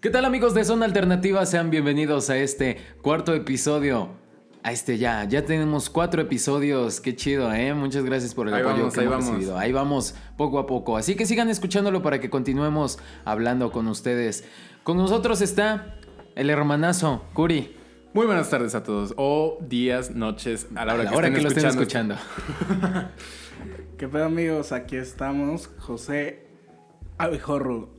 ¿Qué tal amigos de Zona Alternativa? Sean bienvenidos a este cuarto episodio. A este ya, ya tenemos cuatro episodios, qué chido, ¿eh? Muchas gracias por el Ahí apoyo vamos, que ahí hemos vamos. recibido. Ahí vamos, poco a poco. Así que sigan escuchándolo para que continuemos hablando con ustedes. Con nosotros está el hermanazo, Curi. Muy buenas tardes a todos. O días, noches, a la hora, a la que, hora estén que lo estén escuchando. ¿Qué pedo amigos? Aquí estamos, José Abejorro.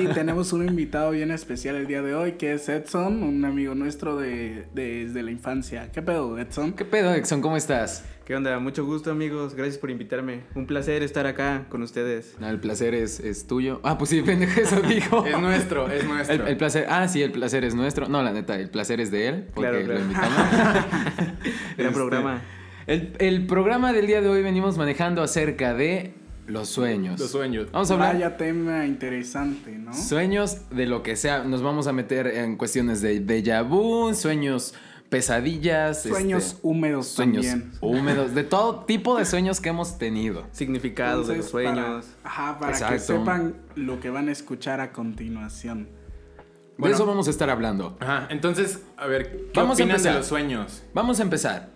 Y tenemos un invitado bien especial el día de hoy, que es Edson, un amigo nuestro de, de- desde la infancia. ¿Qué pedo, Edson? ¿Qué pedo, Exxon? ¿Cómo estás? ¿Qué onda? Mucho gusto amigos, gracias por invitarme. Un placer estar acá con ustedes. No, el placer es, es tuyo. Ah, pues sí, pendejo, eso dijo. Es nuestro, es nuestro. El, el placer, ah, sí, el placer es nuestro. No, la neta, el placer es de él, porque Claro, claro. lo invitamos. Gran Este, programa. El, el programa del día de hoy venimos manejando acerca de los sueños. Los sueños. Vamos a hablar Vaya tema interesante, ¿no? sueños de lo que sea. Nos vamos a meter en cuestiones de déjà vu, sueños, pesadillas, Sueños este, húmedos sueños también. húmedos, de todo tipo de sueños que hemos tenido. Significados de los Entonces, para- sueños. ajá, para que Exacto. sepan lo que van a escuchar a continuación. de Bueno. eso vamos a estar hablando. Ajá, entonces, a ver, ¿qué Vamos a opinan empezar. de los sueños? Vamos a empezar.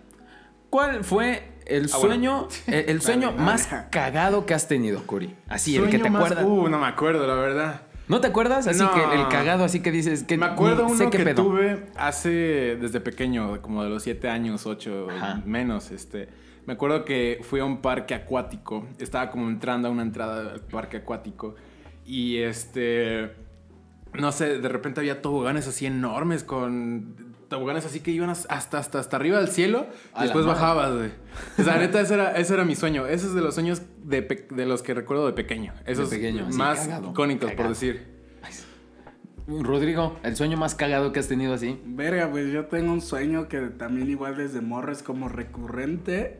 ¿Cuál fue el Ah, bueno. sueño, el, el sueño más cagado que has tenido, Curi? Así, el que te acuerdas. Uh, no me acuerdo, la verdad. ¿No te acuerdas? Así No. que el cagado, así que dices que me acuerdo sé uno qué que pedo. tuve hace, desde pequeño, como de los 7 años, 8 Ajá. menos, este... Me acuerdo que fui a un parque acuático. Estaba como entrando a una entrada al parque acuático. Y este... No sé, de repente había toboganes así enormes con... Toboganes así que iban hasta, hasta, hasta arriba del cielo. Y después bajabas, güey. O sea, neta, ese era, ese era mi sueño. Ese es de los sueños de, pe- de los que recuerdo de pequeño. Esos pequeño, así, más cagado, icónicos, cagado. por decir. Rodrigo, el sueño más cagado que has tenido así. Verga, pues yo tengo un sueño que también igual desde morro es como recurrente.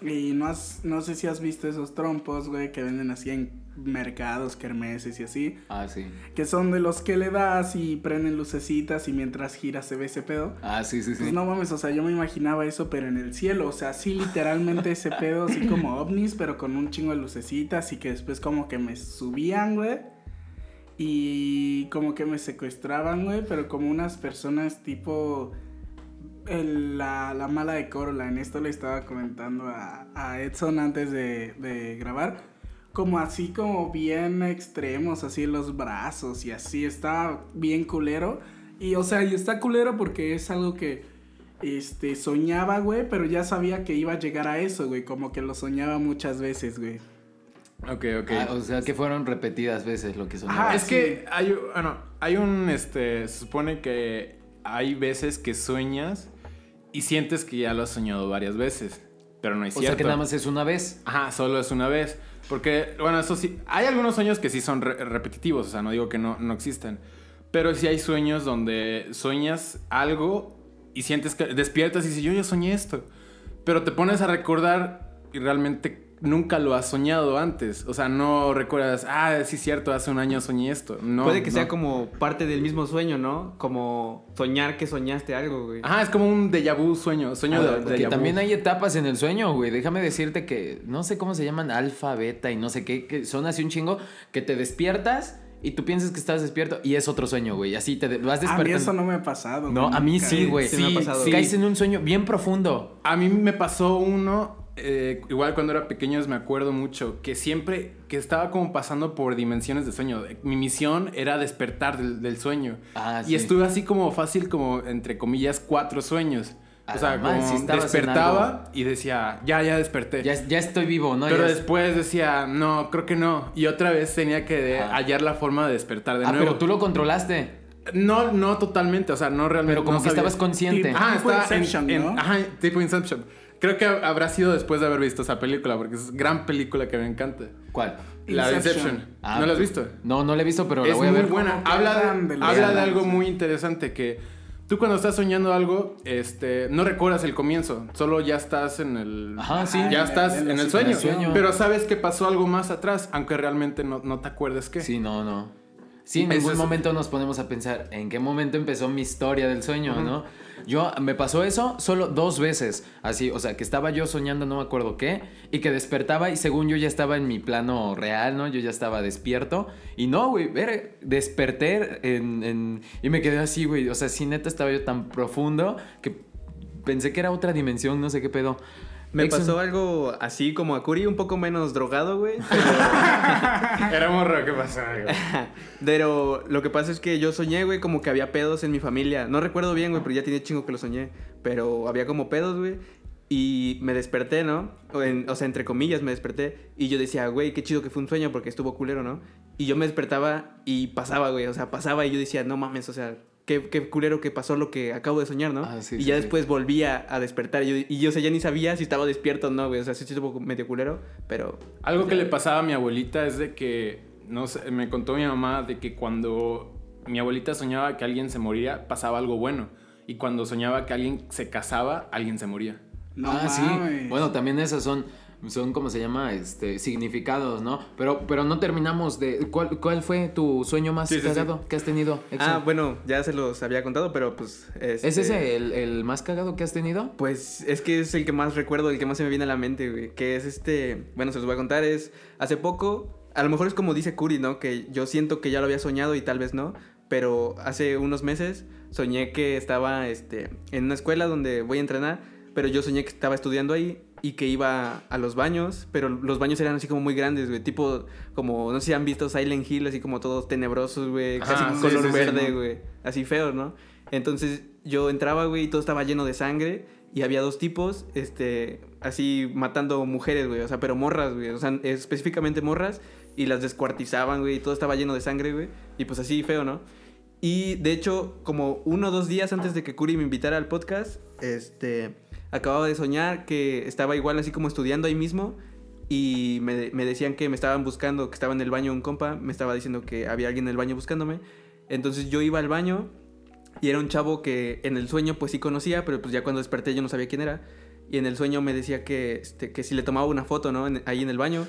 Y no, has, no sé si has visto esos trompos, güey, que venden así en mercados, kermeses y así. Ah, sí. Que son de los que le das y prenden lucecitas y mientras gira se ve ese pedo. Ah, sí, sí, sí. Pues no mames, o sea, yo me imaginaba eso, pero en el cielo. O sea, sí, literalmente ese pedo, así como ovnis, pero con un chingo de lucecitas y que después como que me subían, güey. Y como que me secuestraban, güey, pero como unas personas tipo el- la, la mala de Coraline. Esto le estaba comentando a, a Edson antes de, de grabar. Como así, como bien extremos, así en los brazos y así. Está bien culero. Y o sea, y está culero porque es algo que este soñaba, güey, pero ya sabía que iba a llegar a eso, güey. Como que lo soñaba muchas veces, güey. Ok, ok. Ah, o sea, que fueron repetidas veces lo que son. Ajá, es sí. que hay, bueno, hay un, este, se supone que hay veces que sueñas y sientes que ya lo has soñado varias veces, pero no es o cierto. sea, que nada más es una vez. Ajá, solo es una vez. Porque, bueno, eso sí, hay algunos sueños que sí son re- repetitivos, o sea, no digo que no, no existen. Pero sí hay sueños donde sueñas algo y sientes que despiertas y dices, yo ya soñé esto. Pero te pones a recordar y realmente nunca lo has soñado antes. O sea, no recuerdas, ah, sí es cierto, hace un año soñé esto. No, Puede que no. sea como parte del mismo sueño, ¿no? Como soñar que soñaste algo, güey. Ajá, es como un déjà vu sueño, sueño Ah, de, vu. también hay etapas en el sueño, güey. Déjame decirte que no sé cómo se llaman alfa, beta y no sé qué, que son así un chingo que te despiertas y tú piensas que estás despierto y es otro sueño, güey. Así te de- vas A mí despertando. eso no me ha pasado. No, güey, a mí sí, güey. sí me ha pasado. Caes en un sueño bien profundo. A mí me pasó uno, eh, igual cuando era pequeño me acuerdo mucho, que siempre que estaba como pasando por dimensiones de sueño. Mi misión era despertar del, del sueño. Ah, sí. Y estuve así como fácil, como entre comillas, cuatro sueños. A o sea, como despertaba y decía, ya, ya desperté. Ya, ya estoy vivo, ¿no? pero Ya es- después decía, no, creo que no. Y otra vez tenía que hallar la forma de despertar de Ah, nuevo. pero tú lo controlaste. No, no totalmente, o sea, no realmente. Pero como no que sabía. estabas consciente. Ah, Tipo está en, Inception, en- ¿no? Ajá, tipo Inception. Creo que habrá sido después de haber visto esa película, porque es gran película que me encanta. ¿Cuál? La Inception. Inception. Ah, ¿No la has visto? No, no la he visto, pero la es voy a muy ver. buena. Como que Habla, de de, los habla de aliens. algo muy interesante que tú cuando estás soñando algo, este, no recuerdas el comienzo, solo ya estás en el... Ajá, sí. Ya en estás el- en, en la el sueño, pero sabes que pasó algo más atrás, aunque realmente no, no te acuerdes qué. Sí, no, no. Sí, en ningún momento nos ponemos a pensar en qué momento empezó mi historia del sueño, ¿no? Yo me pasó eso solo dos veces, así, o sea, que estaba yo soñando no me acuerdo qué y que despertaba y según yo ya estaba en mi plano real, ¿no? Yo ya estaba despierto y no, güey, ver, desperté en, en- y me quedé así, güey, o sea, sí neta estaba yo tan profundo que pensé que era otra dimensión, no sé qué pedo. Me Exxon- pasó algo así como a Curi, un poco menos drogado, güey. Era morro, ¿qué pasó? güey? Pero lo que pasa es que yo soñé, güey, como que había pedos en mi familia. No recuerdo bien, güey, pero ya tiene chingo que lo soñé. Pero había como pedos, güey. Y me desperté, ¿no? O, en- o sea, entre comillas me desperté. Y yo decía, güey, qué chido que fue un sueño porque estuvo culero, ¿no? Y yo me despertaba y pasaba, güey. O sea, pasaba y yo decía, no mames, o sea, qué, qué culero que pasó lo que acabo de soñar, ¿no? Ah, sí, y sí, ya sí. después volvía a despertar. Y yo, y yo, o sea, ya ni sabía si estaba despierto o no, güey. O sea, sí estuvo medio culero, pero... Algo que le pasaba a mi abuelita es de que, no sé, me contó mi mamá de que cuando mi abuelita soñaba que alguien se moría, pasaba algo bueno. Y cuando soñaba que alguien se casaba, alguien se moría. No ah, mames. sí. Bueno, también esas son, son como se llama, este, significados, ¿no? Pero, pero no terminamos de. ¿Cuál, cuál fue tu sueño más Sí, sí, sí. cagado que has tenido? Ah, bueno, ya se los había contado, pero pues... ¿Es este, ese el, el más cagado que has tenido? Pues es que es el que más recuerdo, el que más se me viene a la mente, güey. Que es este. Bueno, se los voy a contar. Es. Hace poco. A lo mejor es como dice Curi, ¿no? Que yo siento que ya lo había soñado y tal vez no. Pero hace unos meses soñé que estaba este, en una escuela donde voy a entrenar. Pero yo soñé que estaba estudiando ahí y que iba a los baños. Pero los baños eran así como muy grandes, güey. Tipo, como, no sé si han visto Silent Hill, así como todos tenebrosos, güey. Casi con sí, color sí, sí, verde, ¿no? güey. Así feo, ¿no? Entonces yo entraba, güey, y todo estaba lleno de sangre. Y había dos tipos, este, así matando mujeres, güey. O sea, pero morras, güey. O sea, específicamente morras. Y las descuartizaban, güey. Y todo estaba lleno de sangre, güey. Y pues así feo, ¿no? Y de hecho, como uno o dos días antes de que Curi me invitara al podcast, este, acababa de soñar que estaba igual así como estudiando ahí mismo. Y me, me decían que me estaban buscando, que estaba en el baño un compa. Me estaba diciendo que había alguien en el baño buscándome. Entonces yo iba al baño y era un chavo que en el sueño pues sí conocía, pero pues ya cuando desperté yo no sabía quién era. Y en el sueño me decía que, este, que si le tomaba una foto, ¿no? En- ahí en el baño.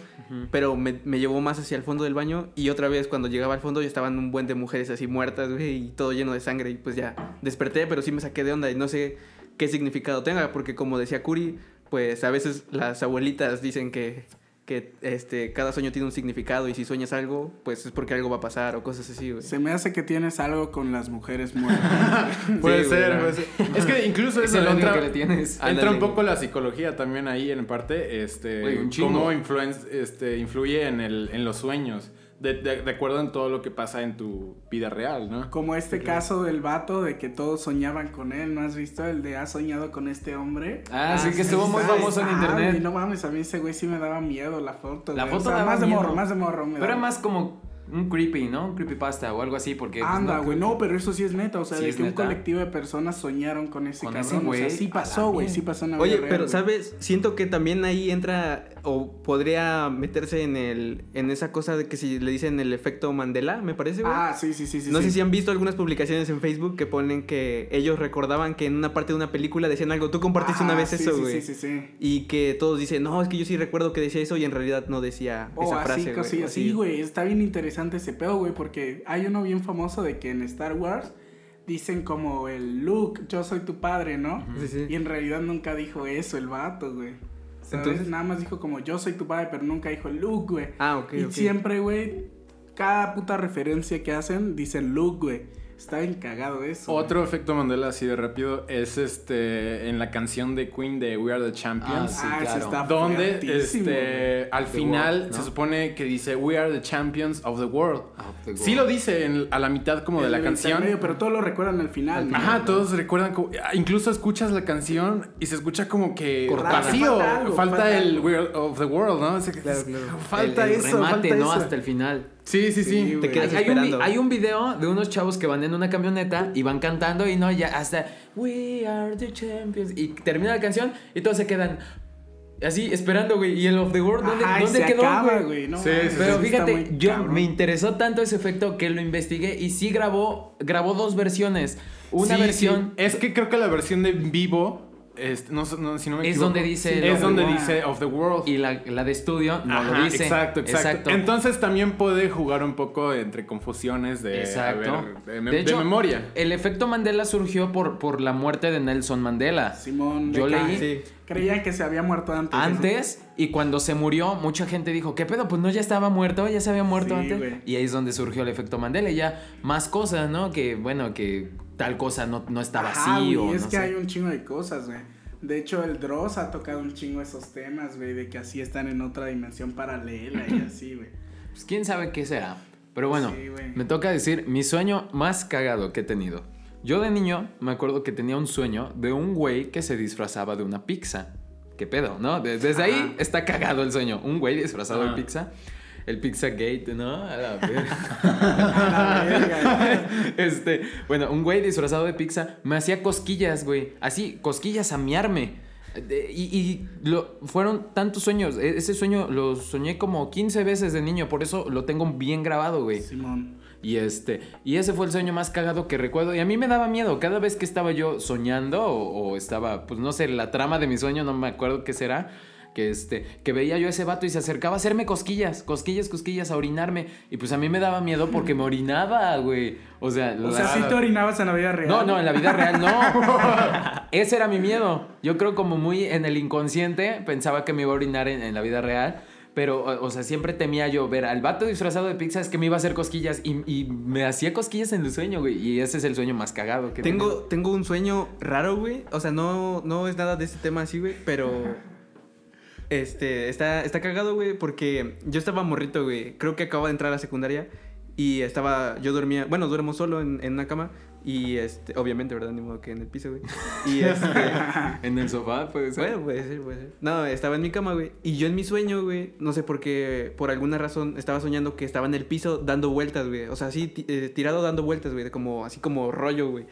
Pero me, me llevó más hacia el fondo del baño. Y otra vez cuando llegaba al fondo ya estaban un buen de mujeres así muertas, güey. Y todo lleno de sangre. Y pues ya desperté, pero sí me saqué de onda. Y no sé qué significado tenga. Porque como decía Curi, pues a veces las abuelitas dicen que, que este, cada sueño tiene un significado. Y si sueñas algo, pues es porque algo va a pasar o cosas así, güey. Se me hace que tienes algo con las mujeres muertas. Puede Sí, ser, puede ser. Es que incluso Es eso el odio entra, que le tienes. entra un poco la psicología también ahí en parte. Este, Güey, un chingo. cómo influen- este, influye en, el, en los sueños. De, de- de acuerdo en todo lo que pasa en tu vida real, ¿no? Como este caso del vato de que todos soñaban con él, ¿no has visto? El de has soñado con este hombre. Ah, sí, que estuvo muy famoso en ah, internet. güey, no mames, a mí ese güey sí me daba miedo la foto. La güey. foto O sea, daba más de morro, más de morro. me Pero era más como un creepy, ¿no? Un creepypasta o algo así, porque... pues, Anda, no, güey, no, pero eso sí es neta, o sea, Sí de es que un colectivo de personas soñaron con ese Con cabrón, ese o sea, güey, sí pasó, güey, sí pasó en la Oye, vida real, pero güey. sabes, siento que también ahí entra o podría meterse en el en esa cosa de que si le dicen el efecto Mandela, me parece, güey. Ah, sí, sí, sí, sí. no sí. sé si han visto algunas publicaciones en Facebook que ponen que ellos recordaban que en una parte de una película decían algo. Tú compartiste una Ah, vez sí, eso, sí, güey. Sí, sí, sí. Y que todos dicen, no, es que yo sí recuerdo que decía eso y en realidad no decía O esa así, frase, cosí- güey. o sí, güey, está bien interesante ese pedo, güey, porque hay uno bien famoso de que en Star Wars dicen como el Luke, yo soy tu padre, ¿no? Sí, sí. Y en realidad nunca dijo eso el vato, güey. ¿Sabes? Entonces- Nada más dijo como yo soy tu padre, pero nunca dijo Luke, güey. Ah, ok, y siempre, güey, cada puta referencia que hacen dicen Luke, güey. Está bien cagado eso. Otro efecto Mandela así de rápido es este en la canción de Queen de We Are the Champions. sí, ah, claro. está Donde este, al The final world, ¿no? se supone que dice We are the champions of the world. Of the Sí lo dice en- a la mitad como de la canción. intermedio, pero todos lo recuerdan al final. Ajá, todos recuerdan como, ah, incluso escuchas la canción y se escucha como que Cortada. vacío, Falta falta, algo, falta el algo. We Are of the World, ¿no? O sea, que Claro, es- claro. Falta El- el eso, remate, falta ¿no? eso. Hasta el final. Sí, sí, sí. Sí, Te quedas Hay un, esperando. hay un video de unos chavos que van en una camioneta y van cantando y no, ya hasta We are the champions. Y termina la canción y todos se quedan así esperando, güey. Y el of the world, ¿dónde, Ajá, dónde se quedó, acaba, güey? güey? No, Sí, sí, Pero fíjate, yo cabrón. me interesó tanto ese efecto que lo investigué y sí grabó, grabó dos versiones. Una Sí, versión. sí. Es que creo que la versión de en vivo este, no, no, si no me Es equivoco. donde dice Sí, Es of the donde world. dice of the world. Y la, la de estudio no Ajá, lo dice. Exacto, exacto, Entonces también puede jugar un poco entre confusiones de, Exacto. a ver, de, me- De de hecho, memoria. El efecto Mandela surgió por, por la muerte de Nelson Mandela. Simón Yo de leí- Sí. Creían que se había muerto antes. Antes, y cuando se murió, mucha gente dijo, ¿qué pedo? Pues no, ya estaba muerto, ya se había muerto Sí, antes. Y ahí es donde surgió el efecto Mandela. Y ya más cosas, ¿no? Que, bueno, que tal cosa no, no estaba Ajá, así güey, o es no que sé. hay un chingo de cosas, güey. De hecho, el Dross ha tocado un chingo esos temas, güey, de que así están en otra dimensión paralela y así, güey. Pues quién sabe qué será. Pero bueno, Sí, me toca decir mi sueño más cagado que he tenido. Yo de niño me acuerdo que tenía un sueño de un güey que se disfrazaba de una pizza. ¿Qué pedo, no? De- desde ahí está cagado el sueño. Un güey disfrazado Ajá. de pizza. El Pizza Gate, ¿no? A la verga. Este, bueno, un güey disfrazado de pizza me hacía cosquillas, güey. Así, cosquillas a miarme. Y y lo, fueron tantos sueños. E- Ese sueño lo soñé como 15 veces de niño. Por eso lo tengo bien grabado, güey. Simón. Y este, y ese fue el sueño más cagado que recuerdo. Y a mí me daba miedo. Cada vez que estaba yo soñando, o, o estaba, pues no sé, la trama de mi sueño, no me acuerdo qué será. Que este, que veía yo a ese vato y se acercaba a hacerme cosquillas, cosquillas, cosquillas, a orinarme. Y pues a mí me daba miedo porque me orinaba, güey. O sea, O la- sea, si te orinabas en la vida real. no, no, en la vida real no. Ese era mi miedo. Yo creo como muy en el inconsciente pensaba que me iba a orinar en, en la vida real. Pero, o, o sea, siempre temía yo ver al vato disfrazado de pizza, es que me iba a hacer cosquillas y, y me hacía cosquillas en el sueño, güey. Y ese es el sueño más cagado que Tengo, tengo. tengo un sueño raro, güey. O sea, no, no es nada de este tema así, güey, pero. Este, está, está cagado, güey, porque yo estaba morrito, güey. Creo que acababa de entrar a la secundaria y estaba. Yo dormía. Bueno, duermo solo en, en una cama y, este, obviamente, ¿verdad? Ni modo que en el piso, güey. Y este. En el sofá, puede ser. Bueno, puede ser, puede ser. No, estaba en mi cama, güey. Y yo en mi sueño, güey, no sé por qué, por alguna razón, estaba soñando que estaba en el piso dando vueltas, güey. O sea, así, eh, tirado dando vueltas, güey. Como, así como rollo, güey.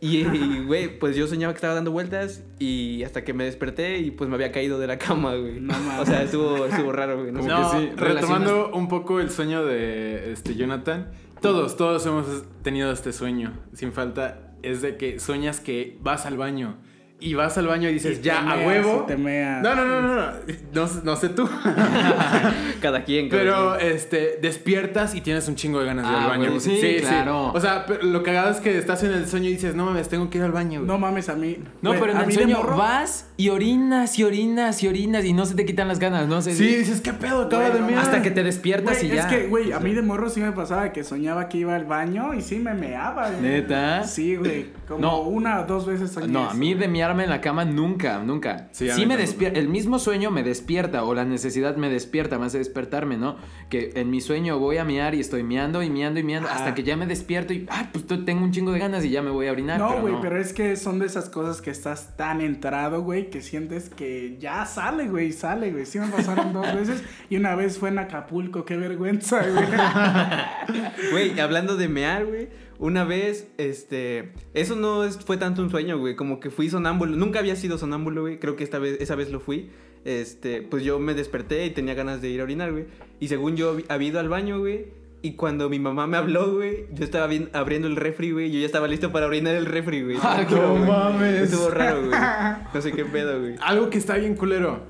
Y, güey, pues yo soñaba que estaba dando vueltas y hasta que me desperté y pues me había caído de la cama, güey. No mames. O sea, estuvo, estuvo raro, güey. No No, que sí, retomando un poco el sueño de este Jonathan, todos, todos hemos tenido este sueño, sin falta, es de que sueñas que vas al baño y vas al baño y dices, Y ya, te a meas, huevo. te meas. No, no, no, no, no, no, no sé tú. Cada quien, cada Pero quien. este, despiertas y tienes un chingo de ganas de ir Ah, al baño. güey, sí, claro. O sea, pero lo cagado es que estás en el sueño y dices, no mames, tengo que ir al baño. güey". No mames, a mí. No, güey, pero en el sueño morro- vas y orinas y orinas y orinas y no se te quitan las ganas, ¿no? sé Sí, dices, ¿qué pedo? Acaba Güey, de mirar. Hasta que te despiertas Güey, y ya. Es que, güey, a mí de morro sí me pasaba que soñaba que iba al baño y sí me meaba, güey. ¿Neta? Sí, güey. Como No. una o dos veces soñé. No, a mí de miarme en la cama nunca, nunca. Sí, me despierta. El mismo sueño me despierta o la necesidad me despierta, me hace despertarme, ¿no? Que en mi sueño voy a miar y estoy miando y miando y miando Ah. hasta que ya me despierto y, ah, pues tengo un chingo de ganas y ya me voy a orinar. No, pero güey, pero es que son de esas cosas que estás tan entrado, güey, que sientes que ya sale, güey, sale, güey. Sí me pasaron dos veces y una vez fue en Acapulco, qué vergüenza, güey. Güey, hablando de mear, güey. Una vez, este. Eso no es- fue tanto un sueño, güey. Como que fui sonámbulo. Nunca había sido sonámbulo, güey. Creo que esta vez, esa vez lo fui. Este, pues yo me desperté y tenía ganas de ir a orinar, güey. Y según yo hab- había ido al baño, güey. Y cuando mi mamá me habló, güey, yo estaba bien, abriendo el refri, güey. Yo ya estaba listo para orinar el refri, güey. Ah, no mames. Estuvo raro, güey. No sé qué pedo, güey. Algo que está bien culero.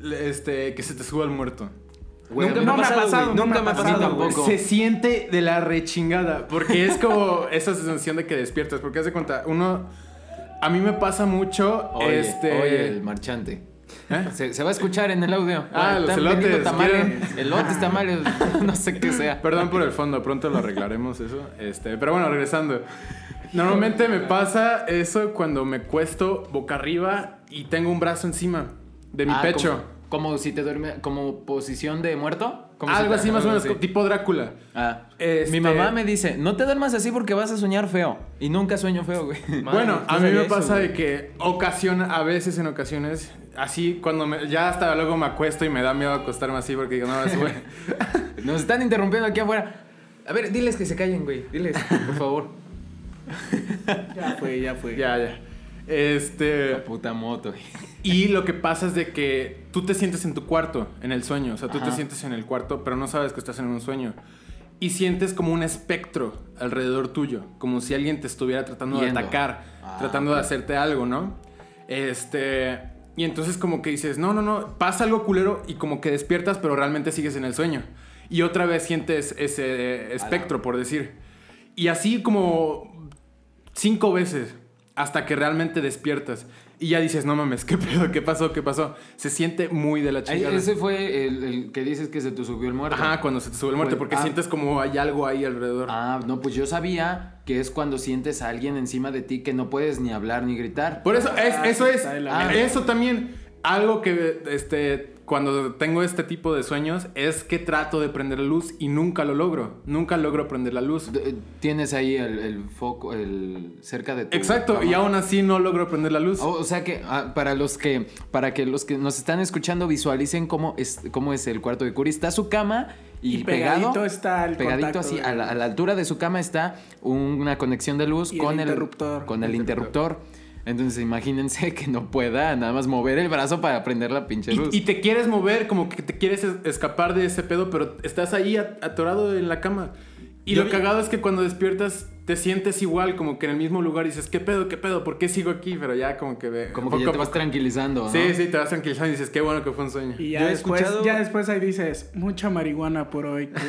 le- Este, que se te suba el muerto. Güey, nunca me no me pasado, pasado, güey. Nunca me me ha pasado, pasado, güey. tampoco. Se siente de la rechingada. Porque es como esa sensación de que despiertas. Porque haz de cuenta, uno. A mí me pasa mucho. Oye, este. oye, el marchante. ¿Eh? Se, se va a escuchar en el audio. Ah, los Están elotes, tamales, elotes, tamales, no sé qué sea. Perdón por el fondo, pronto lo arreglaremos eso. Este, pero bueno, regresando. Normalmente me pasa eso cuando me cuesto boca arriba y tengo un brazo encima de mi Ah, pecho. Como si te duerme, como posición de muerto. Como si Algo te- así más o menos, así. tipo Drácula. Ah, Este- Mi mamá me dice, no te duermas así porque vas a soñar feo. Y nunca sueño feo, güey. Bueno, a mí me eso, pasa güey. de que ocasiona, a veces en ocasiones, así cuando me, ya hasta luego me acuesto y me da miedo acostarme así porque digo, no, es güey. Nos están interrumpiendo aquí afuera. A ver, diles que se callen, güey. Diles, por favor. Ya fue, ya fue. ya, ya. Este. La puta moto, güey. Y lo que pasa es de que tú te sientes en tu cuarto, en el sueño. O sea, tú te sientes en el cuarto, pero no sabes que estás en un sueño. Y sientes como un espectro alrededor tuyo, como si alguien te estuviera tratando de atacar, Ah, tratando de hacerte algo, ¿no? Este. Y entonces, como que dices, no, no, no, pasa algo culero y como que despiertas, pero realmente sigues en el sueño. Y otra vez sientes ese espectro, por decir. Y así como cinco veces hasta que realmente despiertas. Y ya dices, no mames, ¿qué pedo? ¿Qué pasó? ¿Qué pasó? Se siente muy de la Ay, chingada. Ese fue el, el que dices que se te subió el muerto. Ajá, cuando se te sube el muerte, Fue- porque ah. sientes como hay algo ahí alrededor. Ah, no, pues yo sabía que es cuando sientes a alguien encima de ti que no puedes ni hablar ni gritar. Por eso, es, Ah, eso es. ah, eso también. Algo que, este, cuando tengo este tipo de sueños, es que trato de prender la luz y nunca lo logro. Nunca logro prender la luz. D- Tienes ahí el, el foco, el cerca de tu Exacto, cama. y aún así no logro prender la luz. O, o sea que ah, para los que para que los que nos están escuchando visualicen cómo es cómo es el cuarto de Curi. Está su cama y, Y pegado pegadito está el pegadito contacto así de- a la, a la altura de su cama está una conexión de luz Y con el, interruptor. con el interruptor. Entonces imagínense que no pueda nada más mover el brazo para prender la pinche luz. Y, y te quieres mover, como que te quieres es- escapar de ese pedo, pero estás ahí at- atorado en la cama. Y Yo lo vi- cagado es que cuando despiertas te sientes igual, como que en el mismo lugar y dices, ¿qué pedo, qué pedo? ¿Por qué sigo aquí? Pero ya como que... de- como que ya te vas tranquilizando, ¿no? Sí, sí, te vas tranquilizando y dices, qué bueno que fue un sueño. Y ya Yo he después, escuchado- ya después ahí dices, mucha marihuana por hoy. Curi".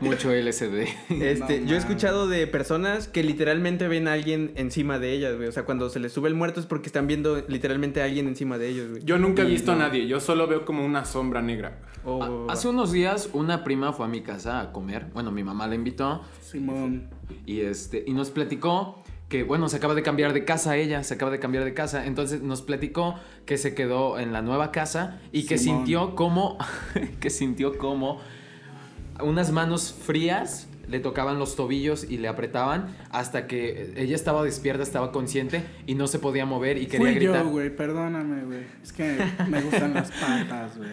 Mucho LSD. Este, No yo he escuchado de personas que literalmente ven a alguien encima de ellas, güey. O sea, cuando se les sube el muerto es porque están viendo literalmente a alguien encima de ellos, güey. Yo nunca he visto no. a nadie, yo solo veo como una sombra negra. O- Ah, Hace unos días una prima fue a mi casa a comer. Bueno, mi mamá la invitó Simón. y este y nos platicó que bueno, se acaba de cambiar de casa ella, se acaba de cambiar de casa, entonces nos platicó que se quedó en la nueva casa y que Simón. sintió como que sintió como unas manos frías le tocaban los tobillos y le apretaban hasta que ella estaba despierta, estaba consciente y no se podía mover y quería Fui gritar. yo, güey, perdóname, güey. Es que me gustan las patas, güey.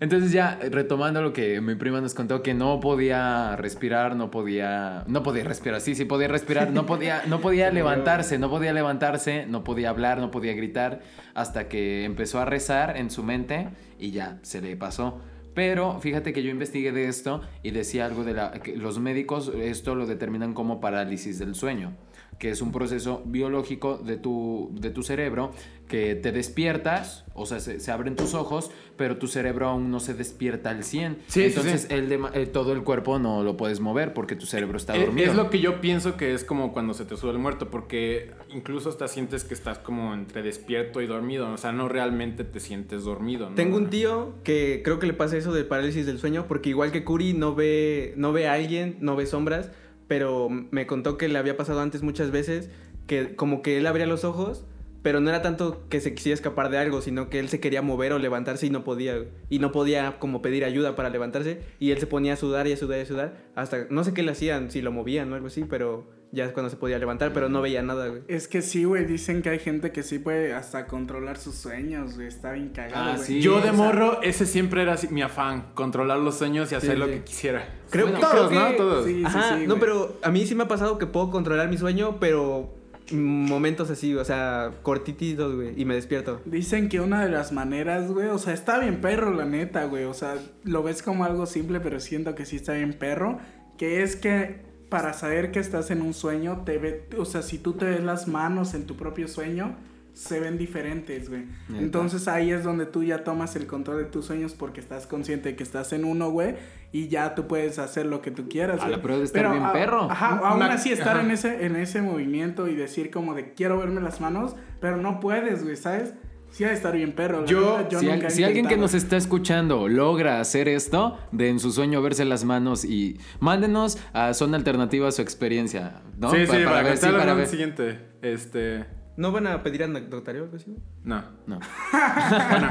Entonces ya retomando lo que mi prima nos contó que no podía respirar, no podía no podía respirar, sí, sí podía respirar, no podía no podía levantarse, no podía levantarse, no podía hablar, no podía gritar hasta que empezó a rezar en su mente y ya se le pasó. Pero fíjate que yo investigué de esto y decía algo de la que los médicos esto lo determinan como parálisis del sueño, que es un proceso biológico de tu de tu cerebro que te despiertas, o sea, se, se abren tus ojos, pero tu cerebro aún no se despierta al 100. Sí, sí, Entonces, sí. El eh, todo el cuerpo no lo puedes mover porque tu cerebro está Es, dormido. es lo que yo pienso que es como cuando se te sube el muerto, porque incluso hasta sientes que estás como entre despierto y dormido, o sea, no realmente te sientes dormido. ¿no? Tengo un tío que creo que le pasa eso del parálisis del sueño, porque igual que Curi no ve, no ve a alguien, no ve sombras, pero me contó que le había pasado antes muchas veces que como que él abría los ojos, pero no era tanto que se quisiera escapar de algo, sino que él se quería mover o levantarse y no podía, y no podía como pedir ayuda para levantarse, y él se ponía a sudar y a sudar y a sudar, hasta, no sé qué le hacían, si lo movían o algo así, pero ya es cuando se podía levantar, pero no veía nada, güey. Es que sí, güey, dicen que hay gente que sí puede hasta controlar sus sueños, güey. Está bien cagado, Ah, güey. sí. Yo o de sea- morro, ese siempre era así mi afán, controlar los sueños y hacer Sí, lo sí. que quisiera. Creo, Bueno, Todos, creo ¿no? que- Todos. Sí, sí, Ajá, sí, no, güey. pero a mí sí me ha pasado que puedo controlar mi sueño, pero momentos así, o sea, cortititos, güey, y me despierto. Dicen que una de las maneras, güey, o sea, está bien perro, la neta, güey. O sea, lo ves como algo simple, pero siento que sí está bien perro. Que es que para saber que estás en un sueño, te ve, o sea, si tú te ves las manos en tu propio sueño, se ven diferentes, güey. Neta. Entonces ahí es donde tú ya tomas el control de tus sueños porque estás consciente de que estás en uno, güey, y ya tú puedes hacer lo que tú quieras. A güey. la prueba de estar Pero, bien a- perro. Ajá, aún Una- así estar ajá. en ese, en ese movimiento y decir como de quiero verme las manos, pero no puedes, güey, ¿sabes? Sí ha de estar bien perro. Yo- neta, si, nunca al- he si alguien que nos está escuchando logra hacer esto, de en su sueño verse las manos y mándenos a Zona Alternativa su experiencia, ¿no? Sí, Pa- sí, para, ver, sí, contarlo para ver. siguiente. Este. ¿No van a pedir anecdotario algo así? No. No. bueno,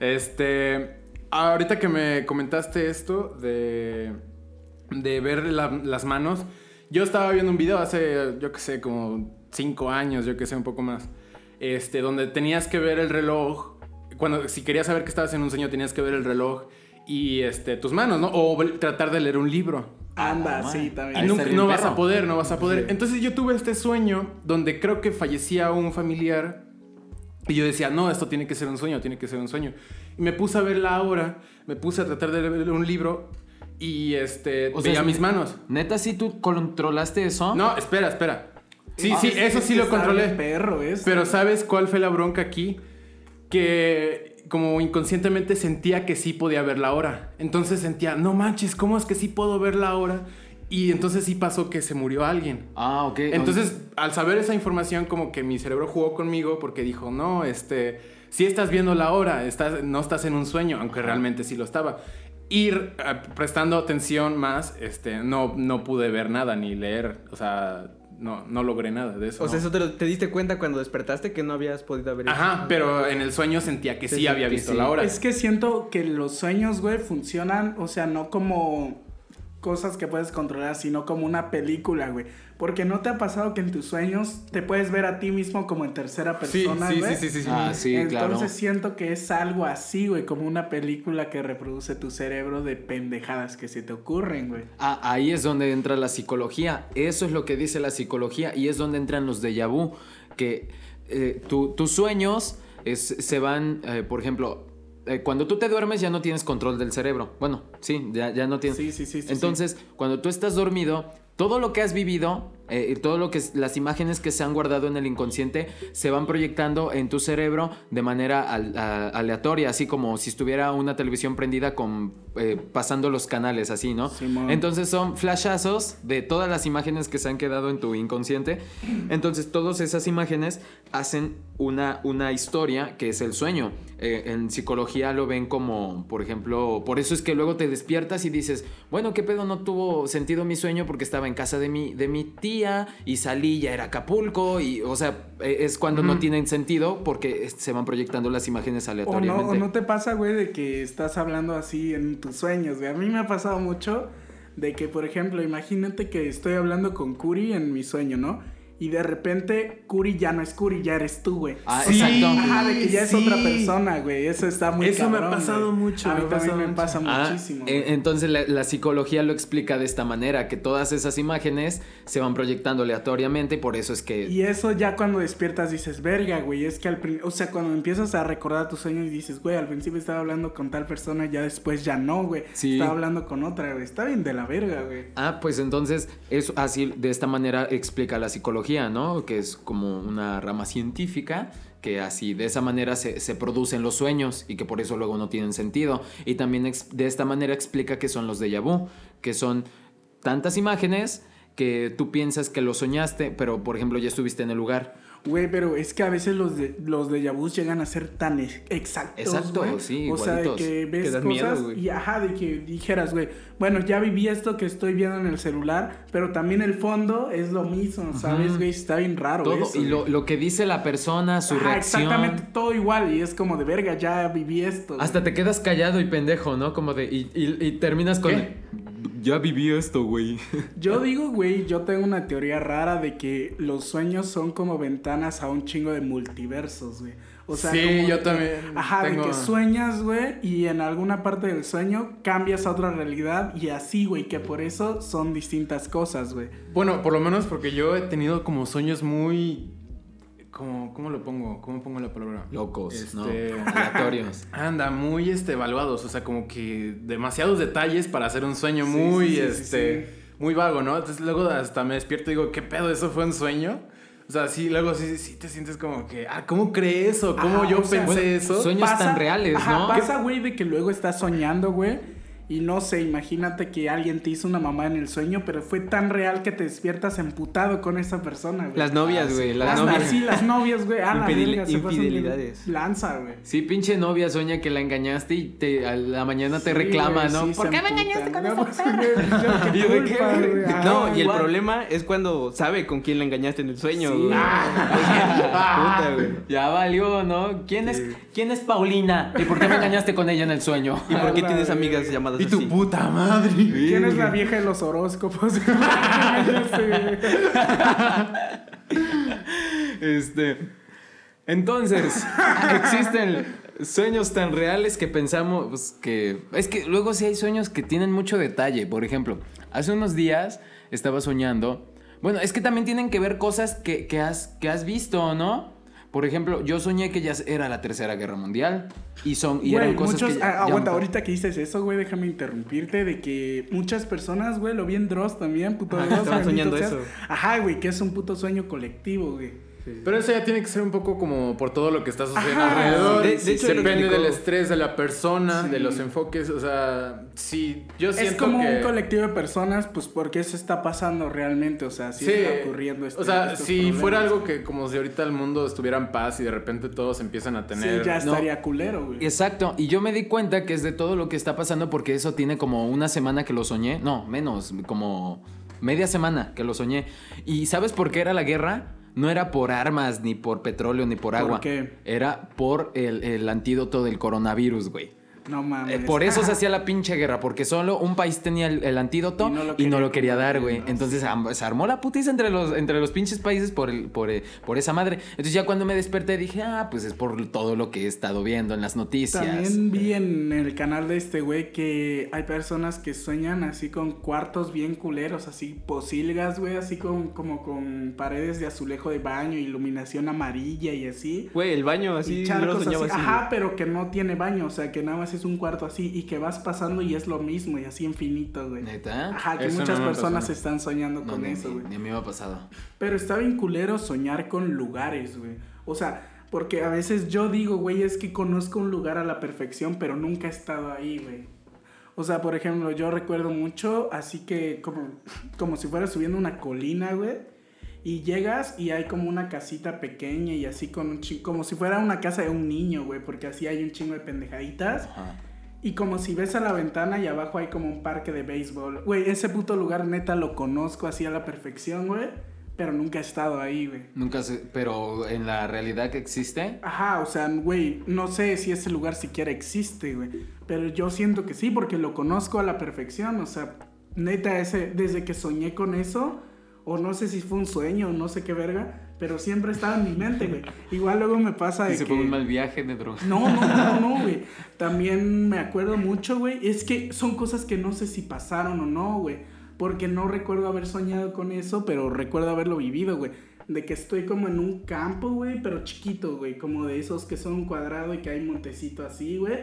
este. Ahorita que me comentaste esto de. de ver la- las manos. Yo estaba viendo un video hace, yo que sé, como cinco años, yo que sé, un poco más. Este, donde tenías que ver el reloj. Cuando, si querías saber que estabas en un sueño, tenías que ver el reloj y este, tus manos, ¿no? O tratar de leer un libro. Anda, Ah, sí, también. Y nunca- no vas a poder, no vas a poder. Entonces yo tuve este sueño donde creo que fallecía un familiar y yo decía, no, esto tiene que ser un sueño, tiene que ser un sueño. Y me puse a ver la hora, me puse a tratar de leer un libro y este, O sea, veía es- mis manos. Neta, si tú controlaste eso. No, espera, espera. Sí, Ah, sí, es- eso es sí lo controlé. perro. Pero ¿sabes cuál fue la bronca aquí? Que como inconscientemente sentía que sí podía ver la hora. Entonces sentía, no manches, ¿cómo es que sí puedo ver la hora? Y entonces sí pasó que se murió alguien. Ah, ok. Entonces, al saber esa información, como que mi cerebro jugó conmigo porque dijo, no, este, sí estás viendo la hora, estás, no estás en un sueño, aunque realmente sí lo estaba. Y eh, prestando atención más, este, no, no pude ver nada ni leer, o sea, no, no logré nada de eso. O sea, ¿no? eso te, lo- te diste cuenta cuando despertaste que no habías podido haber hecho. Ajá, pero en el sueño sentía que sí, Sí, había que visto sí. la hora. Es que siento que los sueños, güey, funcionan, o sea, no como cosas que puedes controlar, sino como una película, güey. Porque no te ha pasado que en tus sueños te puedes ver a ti mismo como en tercera Sí, persona, sí, güey. sí, sí, sí, sí. Ah, sí, Entonces claro. siento que es algo así, güey, como una película que reproduce tu cerebro de pendejadas que se te ocurren, güey. Ah, ahí es donde entra la psicología. Eso es lo que dice la psicología y es donde entran los déjà vu. Que eh, tu- tus sueños es- se van, eh, por ejemplo, eh, cuando tú te duermes ya no tienes control del cerebro. Bueno, sí, ya, ya no tienes. Sí, sí, sí, sí, Entonces, cuando tú estás dormido, todo lo que has vivido, eh, todo lo que las imágenes que se han guardado en el inconsciente se van proyectando en tu cerebro de manera al- a- aleatoria, así como si estuviera una televisión prendida con eh, pasando los canales, así, ¿no? Simón. Entonces son flashazos de todas las imágenes que se han quedado en tu inconsciente. Entonces todas esas imágenes hacen una, una historia que es el sueño. Eh, en psicología lo ven como, por ejemplo, por eso es que luego te despiertas y dices, bueno, ¿qué pedo no tuvo sentido mi sueño porque estaba en casa de mi, de mi tía y salí, ya era Acapulco y, o sea, eh, es cuando no tienen sentido porque se van proyectando las imágenes O no, aleatoriamente. o no te pasa, güey, de que estás hablando así en tus sueños, güey. A mí me ha pasado mucho de que, por ejemplo, imagínate que estoy hablando con Curi en mi sueño, ¿no? Y de repente Curi ya no es Curi, ya eres tú, güey. Ah, Sí. exacto. Ajá, de que ya es Sí. otra persona, güey. Eso está muy Eso me ha pasado güey. mucho, A mí también me mucho. pasa Ah, muchísimo. eh, entonces la, la psicología lo explica de esta manera, que todas esas imágenes se van proyectando aleatoriamente y por eso es que... Y eso ya cuando despiertas dices, verga, güey, es que al principio, o sea, cuando empiezas a recordar tus sueños y dices, güey, al principio estaba hablando con tal persona, ya después ya no, güey. Sí. Estaba hablando con otra, güey. Está bien de la verga, güey. Ah, pues entonces eso así de esta manera explica la psicología, Que es como una rama científica que así de esa manera se, producen los sueños y que por eso luego no tienen sentido. Y también de esta manera explica que son los déjà vu, que son tantas imágenes que tú piensas que lo soñaste, pero por ejemplo ya estuviste en el lugar. Güey, pero es que a veces los de los de vus llegan a ser tan ex- exactos, Exacto, güey. sí, O sea, de que ves Que cosas miedo, y ajá, de que dijeras, güey, bueno, ya viví esto que estoy viendo en el celular, pero también el fondo es lo mismo, ¿sabes, güey? Está bien raro Todo, eso, y lo, lo que dice la persona, su Ajá, reacción. exactamente todo igual y es como de verga, ya viví esto. Hasta te quedas callado y pendejo, ¿no? Como de. Y, y- y terminas con. ¿Qué? Ya viví esto, güey. Yo digo, güey, yo tengo una teoría rara de que los sueños son como ventanas a un chingo de multiversos, güey. O sea, Sí, como yo que- también Ajá, tengo- de que sueñas, güey, y en alguna parte del sueño cambias a otra realidad y así, güey, que por eso son distintas cosas, güey. Bueno, por lo menos porque yo he tenido como sueños muy... Como, ¿Cómo lo pongo? ¿Cómo pongo la palabra? Locos, ¿no? Este, Aleatorios. Anda, muy este, evaluados, o sea, como que demasiados detalles para hacer un sueño Sí, muy, sí, sí, sí, este, sí. muy vago, ¿no? Entonces luego hasta me despierto y digo, ¿qué pedo? ¿Eso fue un sueño? O sea, sí, luego sí, sí te sientes como que, ah, ¿cómo creé eso? ¿Cómo Ajá, yo o sea, pensé bueno, eso? sueños tan reales, ajá, ¿no? Pasa, güey, de que luego estás soñando, güey. Y no sé, imagínate que alguien te hizo una mamá en el sueño, pero fue tan real que te despiertas emputado con esa persona, güey. Las novias, Ah, güey. sí. las Hasta novias. sí, las novias, güey. Ah, la Infidel- de infidelidades. Lanza, güey. Sí, pinche novia sueña que la engañaste y te, a la mañana te Sí, reclama, güey, ¿no? sí, ¿Por qué me engañaste con No, esa pues, perra? güey, yo qué No, y el problema es cuando sabe con quién la engañaste en el sueño. Sí. güey. Ah, Puta, güey. Ya valió, ¿no? ¿Quién es. ¿Quién es Paulina? ¿Y por qué me engañaste con ella en el sueño? ¿Y por qué Ah, tienes la amigas verga. Y tu así? puta madre. ¿Quién es la vieja de los horóscopos? Este. Entonces, existen sueños tan reales que pensamos pues, que. Es que luego sí hay sueños que tienen mucho detalle. Por ejemplo, hace unos días estaba soñando. Bueno, es que también tienen que ver cosas que, que has, que has visto, ¿no? Por ejemplo, yo soñé que ya era la Tercera Guerra Mundial y son y Güey, eran cosas muchos, que ya- ah, ya aguanta, ahorita que dices eso, güey, déjame interrumpirte de que muchas personas, güey, lo vi en Dross también, puto Ajá, Dross, estaban soñando seas. eso. Ajá, güey, que es un puto sueño colectivo, güey. Pero eso ya tiene que ser un poco como por todo lo que está sucediendo Ajá. alrededor. De- de hecho, lo depende del estrés de la persona, Sí. de los enfoques. O sea, sí, yo Es siento como que. un colectivo de personas, pues porque eso está pasando realmente, o sea, sí, Sí, está ocurriendo este o sea, si problemas. fuera algo que como si ahorita el mundo estuviera en paz y de repente todos empiezan a Sí, tener... ya No. estaría culero, güey. Exacto, y yo me di cuenta que es de todo lo que está pasando porque eso tiene como una semana que lo soñé, no, menos, como media semana que lo soñé. ¿Y sabes por qué era la guerra? No era por armas, ni por petróleo, ni por ¿Por agua. qué? Era por el, el antídoto del coronavirus, güey. No Eh, mames. por eso se hacía la pinche guerra, porque solo un país tenía el, el antídoto Y no lo no quería lo quería dar, güey. ¿no? Entonces se armó la putiza entre los, entre los pinches países por, el, por, eh, por esa madre. Entonces ya cuando me desperté dije, ah, pues es por todo lo que he estado viendo en las noticias. También vi en el canal de este güey que hay personas que sueñan así con cuartos bien culeros, así posilgas, güey, así con, como con paredes de azulejo de baño, iluminación amarilla y así. Güey, el baño así, y lo charcos soñaba así. así. Ajá, pero que no tiene baño, o sea, que nada más es un cuarto así y que vas pasando y es lo mismo y así infinito, güey. ¿Neta? Ajá, que Eso muchas no personas están soñando No, con ni, eso, ni- güey. ni a mí me ha pasado. Pero está bien culero soñar con lugares, güey. O sea, porque a veces yo digo, güey, es que conozco un lugar a la perfección, pero nunca he estado ahí, güey. O sea, por ejemplo, yo recuerdo mucho, así que como, como si fuera subiendo una colina, güey. Y llegas y hay como una casita pequeña y así con un chingo, como si fuera una casa de un niño, güey, porque así hay un chingo de pendejaditas. Ajá. Y como si ves a la ventana y abajo hay como un parque de béisbol. Güey, ese puto lugar neta lo conozco así a la perfección, güey. Pero nunca he estado ahí, güey. Nunca sé, pero en la realidad que existe, Ajá, o sea, güey, no sé si ese lugar siquiera existe, güey. Pero yo siento que sí, porque lo conozco a la perfección. O sea, neta, ese, desde que soñé con eso, o no sé si fue un sueño, o no sé qué verga, pero siempre estaba en mi mente, güey. Igual luego me pasa de y se que... fue un mal viaje de droga. No, no, no, no, güey. También me acuerdo mucho, güey. Es que son cosas que no sé si pasaron o no, güey. Porque no recuerdo haber soñado con eso, pero recuerdo haberlo vivido, güey. De que estoy como en un campo, güey, pero chiquito, güey. Como de esos que son un cuadrado y que hay montecito así, güey.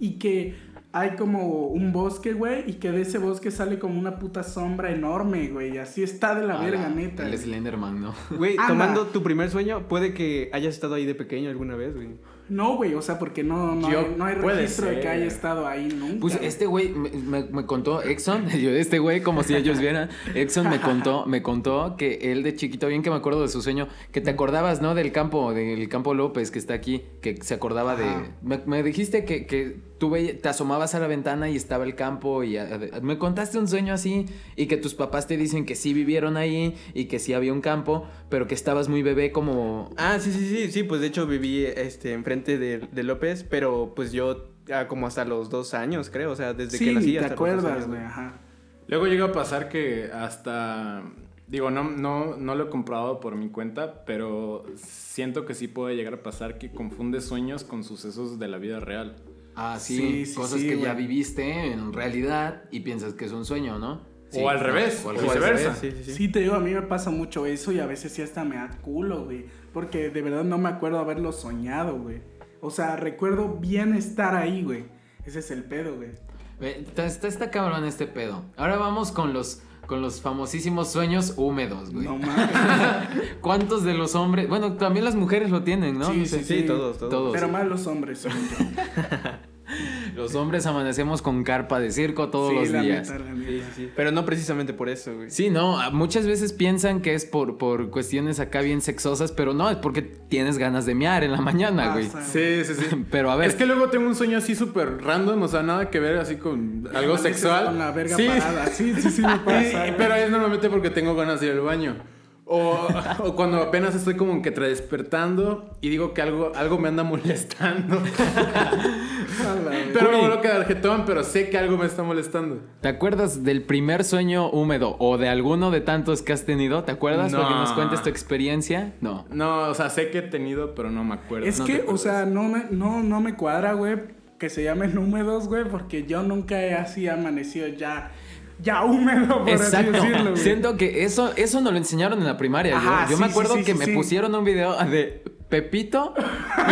Y que hay como un bosque, güey. Y que de ese bosque sale como una puta sombra enorme, güey. y Así está de la Ah, verga, neta. El. Slenderman, ¿no? Güey, tomando tu primer sueño, puede que hayas estado ahí de pequeño alguna vez, güey. No, güey, o sea, porque no, no, Yo- hay, no hay registro de que haya estado ahí nunca. Pues este güey me, me- me contó, Exxon, yo este güey como si ellos vieran, Exxon me contó, me contó que él de chiquito, bien que me acuerdo de su sueño, que te acordabas, ¿no? Del campo, del campo López que está aquí, que se acordaba de... Me, me dijiste que, que tú veías- te asomabas a la ventana y estaba el campo y a- a- me contaste un sueño así y que tus papás te dicen que sí vivieron ahí y que sí había un campo, pero que estabas muy bebé como... Ah, sí, sí, sí, sí, pues de hecho viví este, enfrente de, de López, pero pues yo ah, como hasta los dos años, creo, o sea, desde sí, que nací te hasta dos acuerdas, güey, ajá. Luego llega a pasar que hasta... Digo, no, no, no lo he comprobado por mi cuenta, pero siento que sí puede llegar a pasar que confunde sueños con sucesos de la vida real. Ah, sí, Sí, sí, cosas sí, que ya viviste en realidad y piensas que es un sueño, ¿no? Sí, O al revés, o al o revés. viceversa. Sí, sí, sí. Sí, te digo, a mí me pasa mucho eso y a veces sí hasta me da culo, güey. Porque de verdad no me acuerdo haberlo soñado, güey. O sea, recuerdo bien estar ahí, güey. Ese es el pedo, güey. Está, está, está cabrón este pedo. Ahora vamos con los, con los famosísimos sueños húmedos, güey. No mames. ¿Cuántos de los hombres? Bueno, también las mujeres lo tienen, ¿no? Sí, No sé. Sí, todos, todos. Todos. Pero más los hombres, según yo. Los hombres amanecemos con carpa de circo todos Sí, los la días. la Sí, neta. sí, sí. Pero no precisamente por eso, güey. Sí, no, muchas veces piensan que es por, por cuestiones acá bien sexosas, pero no, es porque tienes ganas de mear en la mañana, güey. Sí, sí, sí. Pero a ver, Es que luego tengo un sueño así súper random, o sea, nada que ver así con algo sexual. Con la verga sí. parada. Sí, sí, sí me Y- pasa. y- pero es normalmente porque tengo ganas de ir al baño. O, o cuando apenas estoy como que despertando y digo que algo, algo me anda molestando. A pero no lo que tarjetón, pero sé que algo me está molestando. ¿te acuerdas del primer sueño húmedo o de alguno de tantos que has tenido? ¿Te acuerdas? No. Para que nos cuentes tu experiencia. No. No, o sea, sé que he tenido, pero no me acuerdo. Es No que, o sea, no me, no, no me cuadra, güey, que se llamen húmedos, güey, porque yo nunca he así amanecido ya, ya húmedo, por Exacto. así decirlo, güey. Siento que eso, eso nos lo enseñaron en la primaria. Yo- Ajá, yo, sí, me acuerdo sí, que me pusieron un video de Pepito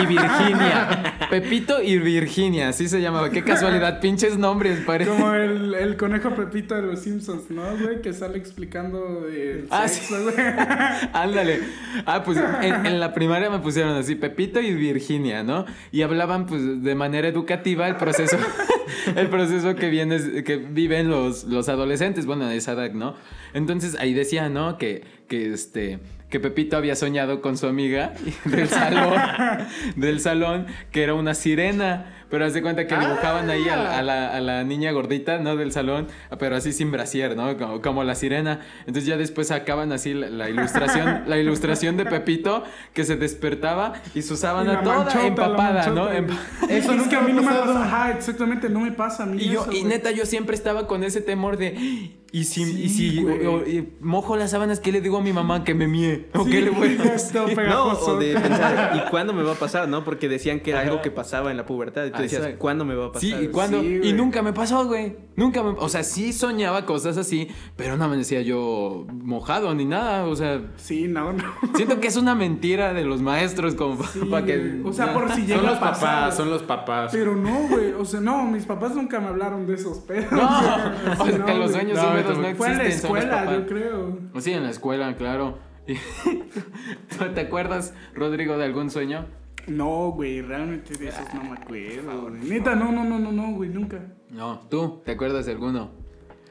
y Virginia. Pepito y Virginia, así se llamaba. Qué casualidad, pinches nombres, parece. Como el, el conejo Pepito de los Simpsons, ¿no, güey? Que sale explicando el Ah, sexo, güey. Ándale. Ah, pues en, en la primaria me pusieron así, Pepito y Virginia, ¿no? Y hablaban pues de manera educativa el proceso, el proceso que viene, que viven los, los adolescentes, bueno, de esa edad, ¿no? Entonces ahí decía, ¿no? Que, que este. Que Pepito había soñado con su amiga del salón, del salón, que era una sirena. Pero haz de cuenta que dibujaban ahí a, la- a la, a la niña gordita, ¿no? Del salón, pero así sin brasier, ¿no? Como, como la sirena. Entonces ya después sacaban así la, la ilustración, la ilustración de Pepito que se despertaba y su Y sábana la toda manchota, empapada, ¿no? Eso es nunca que a mí me ha no me pasa. Ajá, exactamente, no me pasa a mí. Y yo, eso, y neta, yo siempre estaba con ese temor de. Y si, y si güey. o- o- y mojo las sábanas, ¿qué le digo a mi mamá que me mie? ¿O Sí, qué le voy a decir? No, pegajoso. o de pensar, ¿y cuándo me va a pasar? ¿No? Porque decían que era Ajá. algo que pasaba en la pubertad. Y tú Ah, decías. ¿cuándo me va a pasar? Sí, ¿y cuándo? Sí, y güey. nunca me pasó, güey. Nunca me. O sea, sí soñaba cosas así, pero no me decía yo mojado ni nada. O sea, Sí, no, no. siento que es una mentira de los maestros, como Sí, para que. O sea, por si llega Son los a pasar. papás, son los papás. Pero no, güey. O sea, no, mis papás nunca me hablaron de esos pedos. No, o sea, que los sueños No, húmedos no fue existen. Fue en la son los escuela, papás. yo creo. Sí, en la escuela, claro. ¿Tú ¿Te acuerdas, Rodrigo, de algún sueño? No, güey, realmente de esos no me acuerdo, güey. Neta, no, no, no, no, no, güey, nunca. No, tú, ¿te acuerdas de alguno?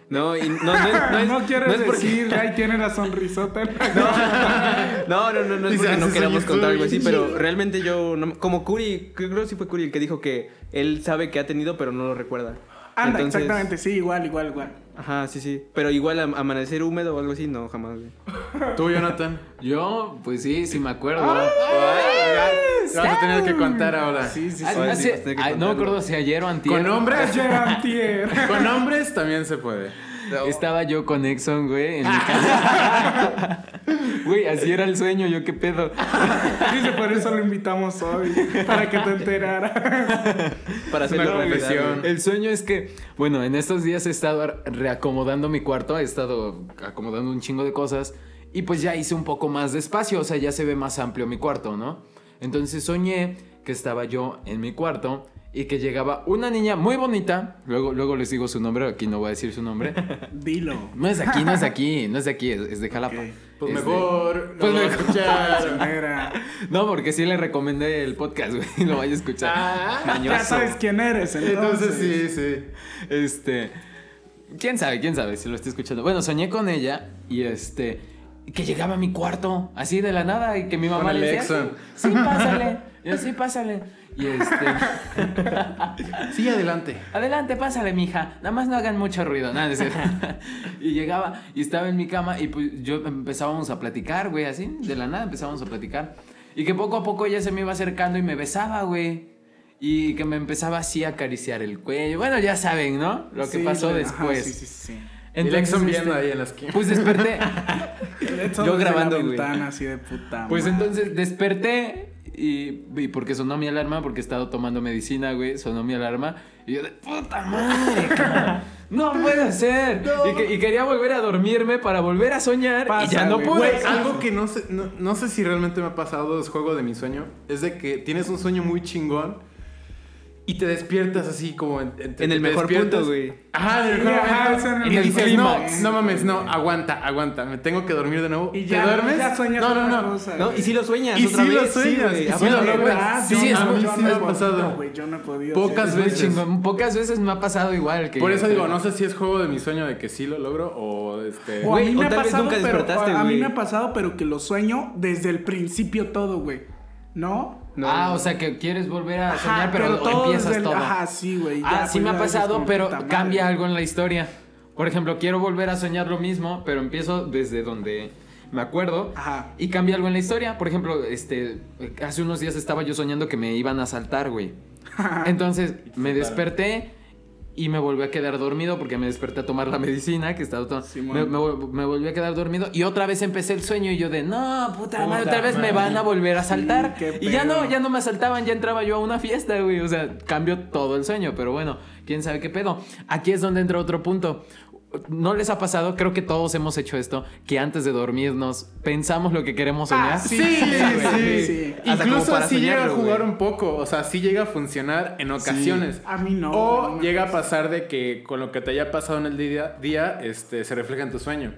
No, y no, no, es- no, es, No, quieres no es porque- decir, ay, tiene la sonrisota. en la No, no, no, no es porque no "Ese queramos contar algo estoy". así, pero realmente yo, no- como Curi, creo que sí fue Curi el que dijo que él sabe que ha tenido, pero no lo recuerda. Anda, Entonces- exactamente, sí, igual, igual, igual. Ajá, sí, sí. Pero igual am- amanecer húmedo o algo así, no, jamás. güey. Tú, Jonathan. Yo, pues sí, sí me acuerdo. Ay, ya, Vas a tener que contar ahora. Sí, sí, sí. Hace- que ay, no me acuerdo si ayer o antier. Con hombres, Ayer antier. con hombres también se puede. Estaba yo con Exxon, güey, en mi casa. Güey, así era el sueño, yo qué pedo. Dice, por eso lo invitamos hoy, para que te enterara. Para hacer una la confesión. reflexión. El sueño es que, bueno, en estos días he estado reacomodando mi cuarto, he estado acomodando un chingo de cosas y pues ya hice un poco más de espacio, o sea, ya se ve más amplio mi cuarto, ¿no? Entonces soñé que estaba yo en mi cuarto y que llegaba una niña muy bonita, luego, luego les digo su nombre, aquí no voy a decir su nombre. Dilo. No es de aquí, no es de aquí, no es de aquí, es, es de Jalapa. Pues Es de- mejor. Pues no lo mejor. No, porque sí le recomendé el podcast, güey, y lo vaya a escuchar. Ah, Ya sabes quién eres, entonces. entonces sí, sí. Este. ¿Quién sabe? ¿Quién sabe si lo estoy escuchando? Bueno, soñé con ella y este. Que llegaba a mi cuarto, así de la nada, y que mi mamá le decía. Sí, pásale. Y yo, sí, pásale. Y este. Sí, adelante. Adelante, pásale, mija. Nada más no hagan mucho ruido. Nada, es cierto. y llegaba y estaba en mi cama y pues yo empezábamos a platicar, güey, así, de la nada empezábamos a platicar. Y que poco a poco ella se me iba acercando y me besaba, güey. Y que me empezaba así a acariciar el cuello. Bueno, ya saben, ¿no? Lo que Sí, pasó después. ajá, sí, sí, sí. Exxon este, ahí en la esquina. Pues desperté. Yo grabando, la güey. así de puta. Pues madre. entonces desperté y, y porque sonó mi alarma, porque he estado tomando medicina, güey, sonó mi alarma. Y yo de puta madre, cabrón, no puede ser. Y, que- y quería volver a dormirme para volver a soñar y ya no pude. Güey, algo que no sé, no, no sé si realmente me ha pasado, es juego de mi sueño, es de que tienes un sueño muy chingón y te despiertas así como en, en- En el te mejor punto, güey. Ajá, en el Sí, mejor ajá, momento. o sea, en el y mejor dices, no, no mames, no, aguanta, aguanta, me tengo que dormir de nuevo. Y ¿Te ya, duermes? ya sueñas no, no, no. cosa, No, y si lo sueñas Y otra sí lo vez. sueñas, y Ah, sí bueno, lo no, logras. güey. ¿Verdad? sí, es yo sí no me he ha podido, pasado. güey, yo no he podido. Pocas veces. chingón. Pocas veces me ha pasado igual que Por eso digo, no sé si es juego de mi sueño de que sí lo logro o este... O a Güey, mí o me ha tal vez pasado, nunca pero despertaste, a, a mí me ha pasado, pero que lo sueño desde el principio todo, güey. ¿No? No, ah, no. o sea que quieres volver a Ajá, soñar, pero, todo empiezas desde el- todo. Ajá, sí, güey. Ah, sí me ha pasado, pero madre. cambia algo en la historia. Por ejemplo, quiero volver a soñar lo mismo, pero empiezo desde donde me acuerdo Ajá. y cambia algo en la historia. Por ejemplo, este, hace unos días estaba yo soñando que me iban a asaltar, güey. Entonces me desperté y me volví a quedar dormido porque me desperté a tomar la medicina que estaba to- Simón. me, me me volví a quedar dormido y otra vez empecé el sueño y yo de no puta madre otra vez me van a volver a asaltar qué y ya no ya no me asaltaban ya entraba yo a una fiesta güey o sea cambió todo el sueño pero bueno quién sabe qué pedo. Aquí es donde entra otro punto ¿No les ha pasado? Creo que todos hemos hecho esto, que antes de dormirnos pensamos lo que queremos soñar. Ah, sí, Sí, sí, Incluso para sí llega a soñarlo, jugar güey. un poco. O sea, sí llega a funcionar en ocasiones. A mí no, O no llega a pasa. pasar de que con lo que te haya pasado en el día, día este, se refleja en tu sueño.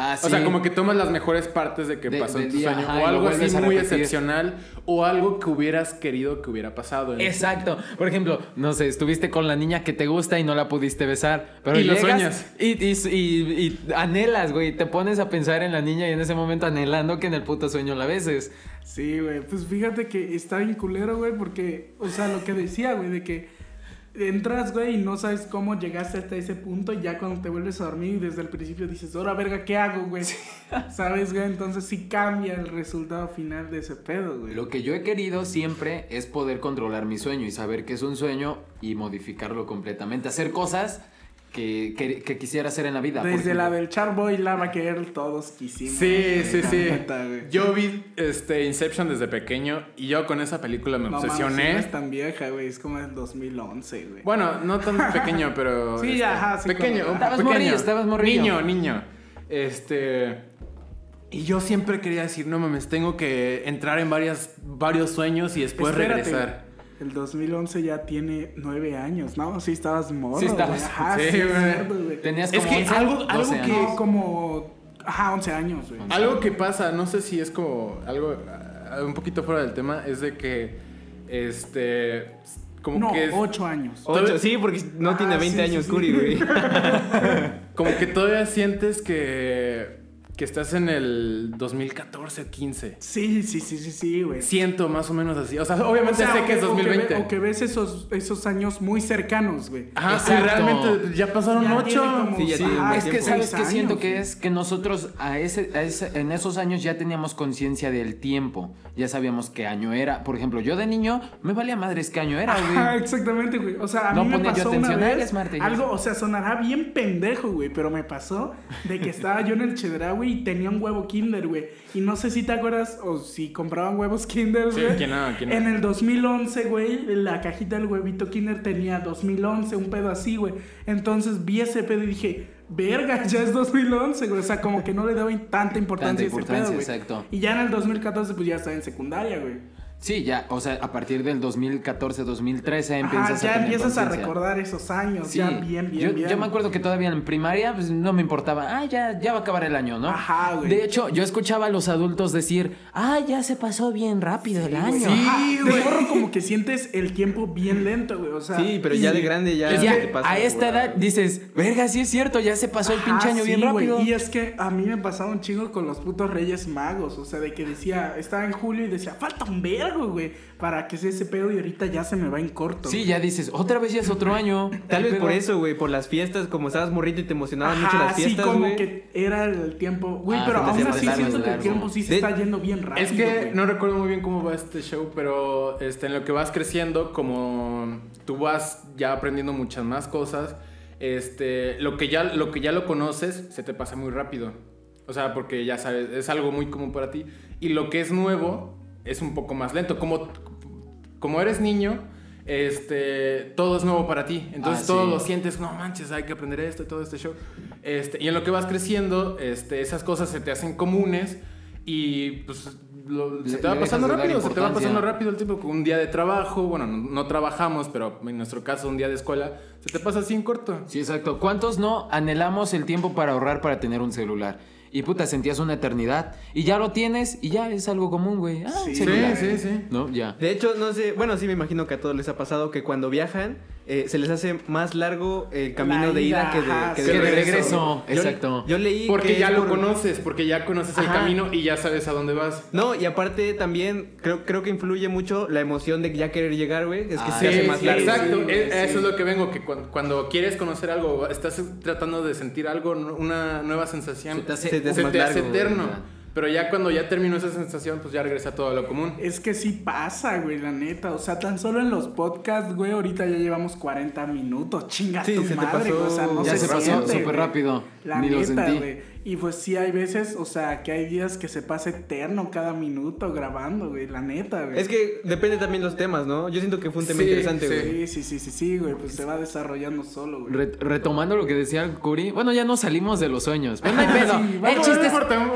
Ah, O sea, como que tomas las mejores partes de que De- pasó en del tu día, sueño. ajá, o lo algo así muy excepcional. O algo que hubieras querido que hubiera pasado. en- Exacto. Por ejemplo, no sé, estuviste con la niña que te gusta y no la pudiste besar. Pero Y lo llegas sueñas. Y, y, y- y anhelas, güey. Te pones a pensar en la niña y en ese momento anhelando que en el puto sueño la beses. Sí, güey. Pues fíjate que está bien culero, güey, porque, o sea, lo que decía, güey, de que entras, güey, y no sabes cómo llegaste hasta ese punto, y ya cuando te vuelves a dormir y desde el principio dices, ahora verga, ¿qué hago, güey? ¿Sabes, güey? Entonces sí cambia el resultado final de ese pedo, güey. Lo que yo he querido siempre es poder controlar mi sueño y saber que es un sueño y modificarlo completamente. Hacer cosas que, que- que quisiera hacer en la vida. Desde la del Charboy Lava Girl todos quisimos. Sí, sí, La sí. Yo vi este, Inception desde pequeño y yo con esa película me No obsesioné. no es tan vieja, güey. Es como del 2011, güey. Bueno, no tan pequeño, pero. este, Sí, ajá, sí, Pequeño. Estabas pequeño. morrillo, estabas morrillo. Niño, niño. Este. Y yo siempre quería decir, no mames, tengo que entrar en varias, varios sueños y después Espérate, regresar. El 2011 ya tiene nueve años, ¿no? Sí, estabas morro. Sí estabas. Ajá, Sí, sí, es güey. Tenías Es como que 11, algo- algo 12 que- años. No, como. Ajá, 11 años, güey. Algo que pasa, no sé si es como algo ah, un poquito fuera del tema, es de que. Este. Como No, que. es- 8 años. Ocho, sí, porque no Ah, tiene 20 sí, sí, años, sí. Curi, güey. Como que todavía sientes que. Que estás en el 2014 o 15. Sí, sí, sí, sí, sí, güey. Siento más o menos así. O sea, obviamente O sea, sé o que es o ve- 2020. O que ves esos, esos años muy cercanos, güey. Ajá, sí, realmente ya pasaron Ya ocho. como- Sí, ya Sí, ajá, es que sabes que siento que es que nosotros a ese, a ese- en esos años ya teníamos conciencia del tiempo, ya sabíamos qué año era. Por ejemplo, yo de niño me valía madres qué año era, Ajá, güey. exactamente, güey. O sea, a No mí me ponía yo pasó una atención, vez eres Marte, ya algo, o sea, sonará bien pendejo, güey, pero me pasó de que estaba yo en el Chedraui y tenía un huevo Kinder, güey. Y no sé si te acuerdas o si compraban huevos Kinder, Sí, güey. En el 2011, güey, la cajita del huevito Kinder tenía 2011, un pedo así, güey. Entonces vi ese pedo y dije, verga, ya es 2011, güey. O sea, como que no le daba tanta importancia a ese pedo, güey. exacto. Y ya en el 2014, pues ya estaba en secundaria, güey. Sí, ya, o sea, a partir del 2014, 2013 Ajá, empiezas ya a tener empiezas a recordar esos años, Sí, ya bien, bien, yo, bien. yo me acuerdo que todavía en primaria pues, no me importaba, ah, ya, ya va a acabar el año, ¿no? Ajá, güey. De hecho, yo escuchaba a los adultos decir, ah, ya se pasó bien rápido el año. Sí, de morro como que sientes el tiempo bien lento, güey. O sea, Sí, pero y- ya de grande ya. Es que te pasa, a esta güey. edad dices, verga, sí es cierto, ya se pasó el Ajá, pinche año sí, bien güey, rápido. Y es que a mí me pasaba un chingo con los putos Reyes Magos. O sea, de que decía, estaba en julio y decía, falta un vergo, güey, para que sea ese pedo y ahorita ya se me va en corto. Sí, ya dices, otra vez ya es otro año. Tal ¿Qué vez por eso, güey, por las fiestas, como estabas morrito y te emocionaban mucho las fiestas, sí, como güey. que era el tiempo. Güey, Ah, pero aún así más siento largo, que el largo. tiempo sí se De- está yendo bien rápido. Es que güey. no recuerdo muy bien cómo va este show, pero este, en lo que vas creciendo, como tú vas ya aprendiendo muchas más cosas, este, lo, que ya, lo que ya lo conoces se te pasa muy rápido. O sea, porque ya sabes, es algo muy común para ti. Y lo que es nuevo es un poco más lento. Como, como eres niño, este, todo es nuevo para ti. Entonces Ah, todo sí. lo sientes, no manches, hay que aprender esto y todo este show. Este, y en lo que vas creciendo, este, esas cosas se te hacen comunes y pues lo- se te va pasando rápido, se te va pasando rápido el tiempo. Un día de trabajo, bueno, no, no trabajamos, pero en nuestro caso un día de escuela, se te pasa así en corto. Sí, exacto. ¿Cuántos no anhelamos el tiempo para ahorrar para tener un celular? Y puta, sentías una eternidad. Y ya lo tienes y ya es algo común, güey. Ah, Sí, celular. sí, sí. ¿No? Ya. De hecho, no sé, bueno, sí me imagino que a todos les ha pasado que cuando viajan eh, se les hace más largo el camino La de ida ida, que de, ajá, que sí. Que de regreso. regreso. Yo- Exacto. Yo leí Porque que ya lo por- conoces, porque ya conoces el camino y ya sabes a dónde vas. No, y aparte también creo, creo que influye mucho la emoción de ya querer llegar, güey. Es que Ah, se Sí, hace más sí, largo. exacto. Sí, Es- sí. Eso es lo que vengo, que cuando, cuando quieres conocer algo, estás tratando de sentir algo, una nueva sensación. Se te hace- Se te hace se más te hace largo, eterno. Pero ya cuando ya terminó esa sensación, pues ya regresa todo a lo común. Es que sí pasa, güey, la neta. O sea, tan solo en los podcasts, güey, ahorita ya llevamos 40 minutos. Chinga Sí, tu se te madre, pasó- güey. O sea, no ya se, se pasó súper rápido. La Ni lo neta, sentí. güey. Y pues sí hay veces, o sea, que hay días que se pasa eterno cada minuto grabando, güey, la neta, güey. Es que depende también los temas, ¿no? Yo siento que fue un tema Sí, interesante, sí. güey. Sí, sí, sí, sí, sí, güey, pues se va desarrollando solo, güey. Re- retomando lo que decía el Curi, bueno, ya no salimos de los sueños, pero no hay pedo. sí, el chiste, es,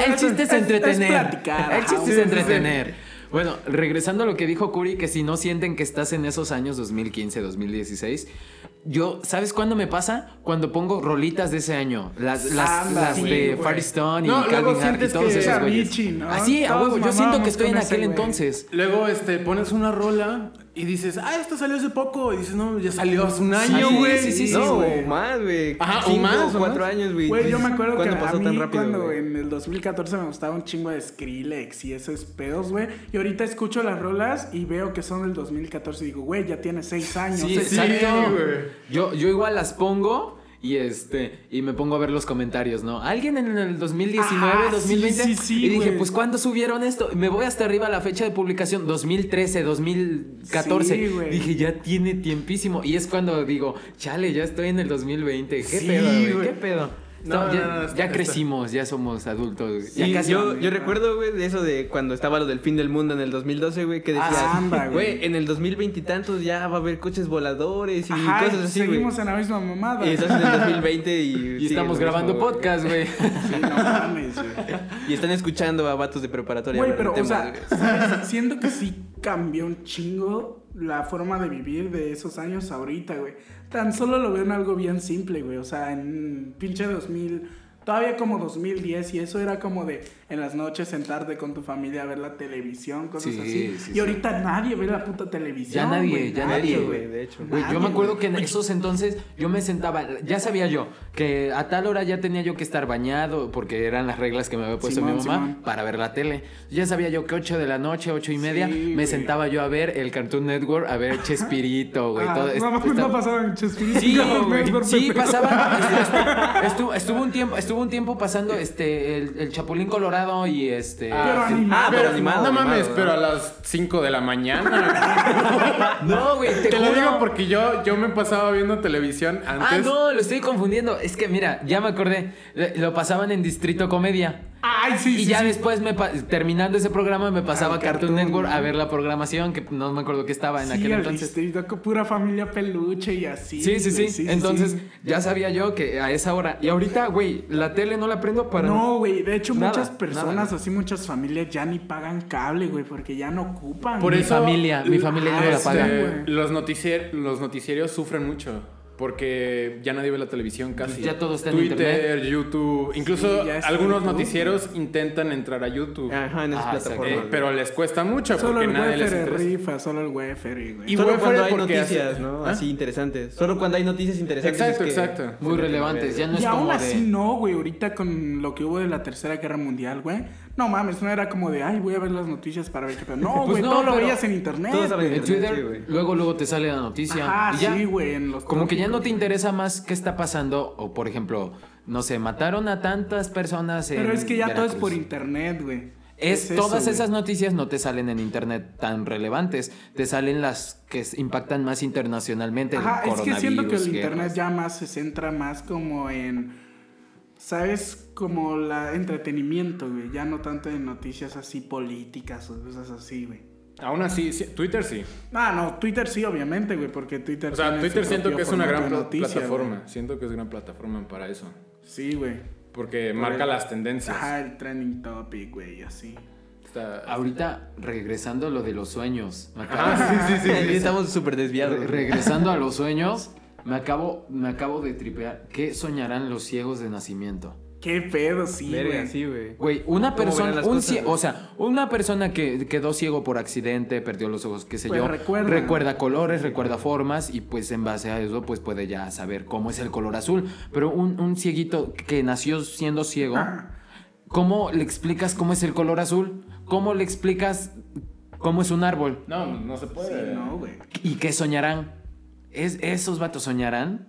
el chiste es es- es entretener. platicar, el chiste sí, es sí, entretener. Bueno, regresando a lo que dijo Curi, que si no sienten que estás en esos años 2015, 2016, yo, ¿sabes cuándo me pasa? Cuando pongo rolitas de ese año. Las, las, Anda, las sí, de güey. Far East Stone y No, Calvin Harris y todos que esos güeyes. Avicii, ¿no? Así, a huevo, yo siento que estoy en aquel entonces. Luego, este, pones una rola y dices, ah, esto salió hace poco. Y dices, no, ya salió hace un año, güey. sí, sí, sí, no, o más, güey. Ajá, o Cinco más, o cuatro más. años, güey. Güey, yo me acuerdo que ¿Cuándo a pasó mí tan rápido, cuando en el 2014 me gustaba un chingo de Skrillex y esos pedos, güey. Y ahorita escucho las rolas y veo que son del 2014 y digo, güey, ya tiene seis años. Sí, exacto. güey. Yo, yo igual las pongo y este y me pongo a ver los comentarios, ¿no? Alguien en el 2019, Ah, sí, 2020 sí, sí, y dije, pues ¿cuándo subieron esto? Me voy hasta arriba a la fecha de publicación 2013, 2014. Sí, güey. dije, ya tiene tiempísimo y es cuando digo, chale, ya estoy en el 2020. ¿Qué pedo. ¿Qué pedo? No, No, ya, no, no, ya crecimos, ya somos adultos. Sí, ya casi. yo, yo recuerdo, güey, de eso de cuando estaba lo del fin del mundo en el 2012, güey, que decías, Ah, güey. en el 2020 y tantos ya va a haber coches voladores y Ajá, cosas así, güey. seguimos en la misma mamada. Y estás en el 2020 y... Y sigue estamos grabando mismo, podcast, güey. Sí, no mames, güey. Y están escuchando a vatos de preparatoria. Güey, pero, o sea, siento que sí cambió un chingo la forma de vivir de esos años ahorita, güey. Tan solo lo veo en algo bien simple, güey. O sea, en pinche 2000, todavía como 2010 y eso era como de en las noches sentarte con tu familia a ver la televisión, cosas Sí, así. sí, y sí. ahorita nadie ve la puta televisión. Ya nadie, ya nadie, güey. de hecho. Güey, yo me acuerdo que en esos entonces yo me sentaba, ya sabía yo que a tal hora ya tenía yo que estar bañado, porque eran las reglas que me había puesto Simón, mi mamá Simón. para ver la tele. Ya sabía yo que 8 de la noche, ocho y media, Sí, me sentaba yo a ver el Cartoon Network, a ver Chespirito, güey. Ah, todo no, no pasaba en Chespirito. Sí, Cartoon güey. Network, Sí, pendejo. pasaba. Estuvo, estuvo un tiempo, estuvo un tiempo pasando este el, el Chapulín Colorado y este. Pero sí. animado. Ah, pero animado, no animado, mames, ¿no? pero a las 5 de la mañana. No, güey, te, Te lo digo porque yo, yo me pasaba viendo televisión antes. Ah, no, lo estoy confundiendo. Es que mira, ya me acordé. Lo pasaban en Distrito Comedia. Ay, sí, y sí, ya sí. después, me pa- terminando ese programa, me pasaba Cartoon, Cartoon, Network ¿no? a ver la programación, que no me acuerdo que estaba en Sí, aquel entonces. distrito, con pura familia peluche y así. Sí, sí, sí. Entonces, sí. ya sabía yo que a esa hora. Y ahorita, güey, la tele no la prendo para. No, güey, de hecho Nada, muchas personas, nada. así muchas familias ya ni pagan cable, güey, porque ya no ocupan. Por Mi eso. familia, mi familia ya no la este, paga. güey. Los, noticier- los noticieros sufren mucho. Porque ya nadie ve la televisión casi. Ya todo está en Twitter, YouTube. Incluso Sí, algunos en YouTube. noticieros intentan entrar a YouTube. Ajá, en esas Ah, plataformas. Eh, pero les cuesta mucho Solo porque el nadie les interesa. rifa, solo el Wefere, güey. Y Solo cuando hay noticias, hace- ¿no? ¿Ah? Así interesantes. Solo cuando hay noticias interesantes. Exacto, es que- exacto. Muy relevantes. Ya no y es aún como así de. no, güey, ahorita con lo que hubo de la Tercera Guerra Mundial, güey. No mames, no era como de, ay, voy a ver las noticias para ver qué pedo. No, Pues güey, no, todo lo pero veías en internet. todo. En Sí, Twitter, güey. luego, luego te sale la noticia. Ya. sí, güey, en los Como que ya no te interesa más qué está pasando. O, por ejemplo, no sé, mataron a tantas personas en. Pero es que ya todo es por internet, güey. Es, todas esas noticias no te salen en internet tan relevantes. Te salen las que impactan más internacionalmente. el Ajá, es que siento que el internet ya más se centra más como en, ¿sabes? Como la entretenimiento, güey. Ya no tanto en noticias así políticas o cosas así, güey. Aún así, sí, Twitter sí. Ah, no, Twitter sí, obviamente, güey, porque Twitter O sea, Twitter siento que es una gran de noticia, plataforma. güey. Siento que es gran plataforma para eso. Sí, güey. Porque marca el- las tendencias. Ajá, el trending topic, güey, y así. Está- Ahorita, regresando a lo de los sueños. acabo- Ajá, sí, sí, sí, sí. Estamos súper desviados. Re- regresando a los sueños, me acabo, me acabo de tripear. ¿Qué soñarán los ciegos de nacimiento? Qué pedo, sí, güey. sí, güey. Güey, una ¿Cómo persona, un cosas, cie- o sea, una persona que quedó ciego por accidente, perdió los ojos, qué sé Pues yo, recuerda. recuerda colores, recuerda formas y pues en base a eso pues puede ya saber cómo es el color azul. Pero un, un cieguito que nació siendo ciego. ¿cómo le explicas cómo es el color azul? ¿Cómo le explicas cómo es un árbol? No, no se Sí, puede. no, güey. ¿Y qué soñarán? ¿Es, ¿Esos vatos soñarán?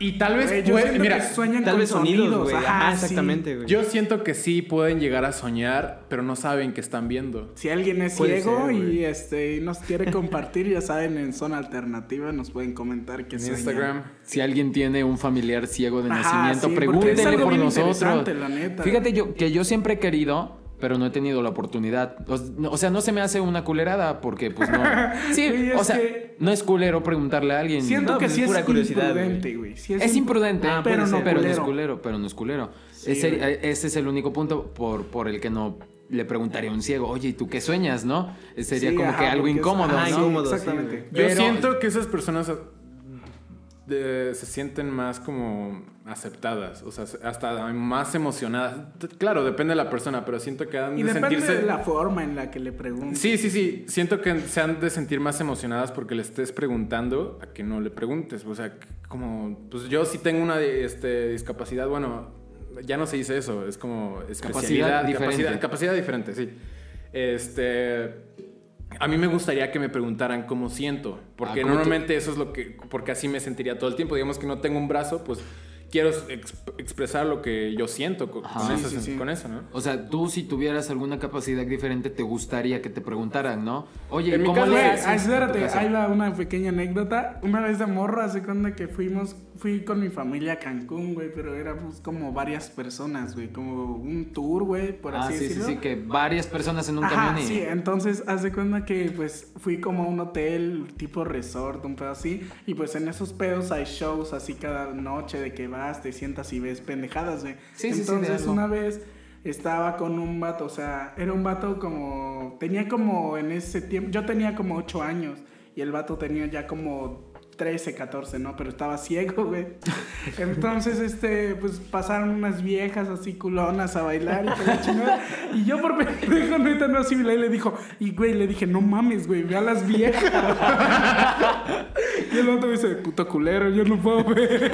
Y tal vez Güey, yo puede- siento mira, que sueñan Tal con vez sonidos, güey. Ajá, Ajá, sí. exactamente, güey. yo siento que sí pueden llegar a soñar, pero no saben que están viendo. Si alguien es Puede ciego ser, y güey. este y nos quiere compartir, ya saben, en zona alternativa nos pueden comentar que En sueñan. Instagram. Si alguien tiene un familiar ciego de Ajá, nacimiento, sí, pregúntenle por nosotros. interesante, la neta. Fíjate yo que yo siempre he querido, pero no he tenido la oportunidad. O, no- o sea, no se me hace una culerada porque pues no. Sí, o sea, que- no es culero preguntarle a alguien. Siento No, que pues sí es es pura curiosidad, imprudente, güey. Sí Es imp- imprudente, Ah, pero, no, pero no es culero. pero no es culero. Sí, ese, es el único punto por, por el que no le preguntaría a un ciego, oye, ¿y tú qué sueñas, no? Sería Sí, como ajá, que algo incómodo, ajá, ¿no? Incómodo, exactamente. Yo Pero- siento que esas personas de- se sienten más como aceptadas, o sea, hasta más emocionadas. Claro, depende de la persona, pero siento que han y de depende sentirse... de la forma en la que le pregunten. Sí, sí, sí. Siento que se han de sentir más emocionadas porque le estés preguntando a que no le preguntes. O sea, como, pues yo sí tengo una este, discapacidad, bueno, ya no se dice eso, es como especialidad, diferente. Capacidad, capacidad diferente, sí. Este, a mí me gustaría que me preguntaran cómo siento, porque Ah, normalmente eso es lo que, porque así me sentiría todo el tiempo. Digamos que no tengo un brazo, pues quiero ex- expresar lo que yo siento con, Sí, eso, sí, sí. con eso, ¿no? O sea, tú si tuvieras alguna capacidad diferente, te gustaría que te preguntaran, ¿no? Oye, En mi ¿cómo caso, le Güey, haces ah, espérate, ahí va una pequeña anécdota. Una vez de morro, hace cuando que fuimos, fui con mi familia a Cancún, güey, pero éramos como varias personas, güey, como un tour, güey, por Ah, así sí, sí, decirlo. sí, que varias personas en un Ajá, camión y... sí, entonces hace cuenta que pues fui como a un hotel tipo resort, un pedo así, y pues en esos pedos hay shows así cada noche de que vas, te sientas y ves pendejadas, güey. Sí, sí, sí, entonces algo. una vez estaba con un vato, o sea, era un vato como, tenía como en ese tiempo, yo tenía como 8 años y el vato tenía ya como 13, 14, ¿no? Pero estaba ciego, güey. Entonces, este, pues pasaron unas viejas así culonas a bailar y la chingada. Y yo por pendejo neta no asimilé y le dijo, y güey, le dije, no mames, güey, ve a las viejas. y el me dice, puto culero, yo no puedo ver.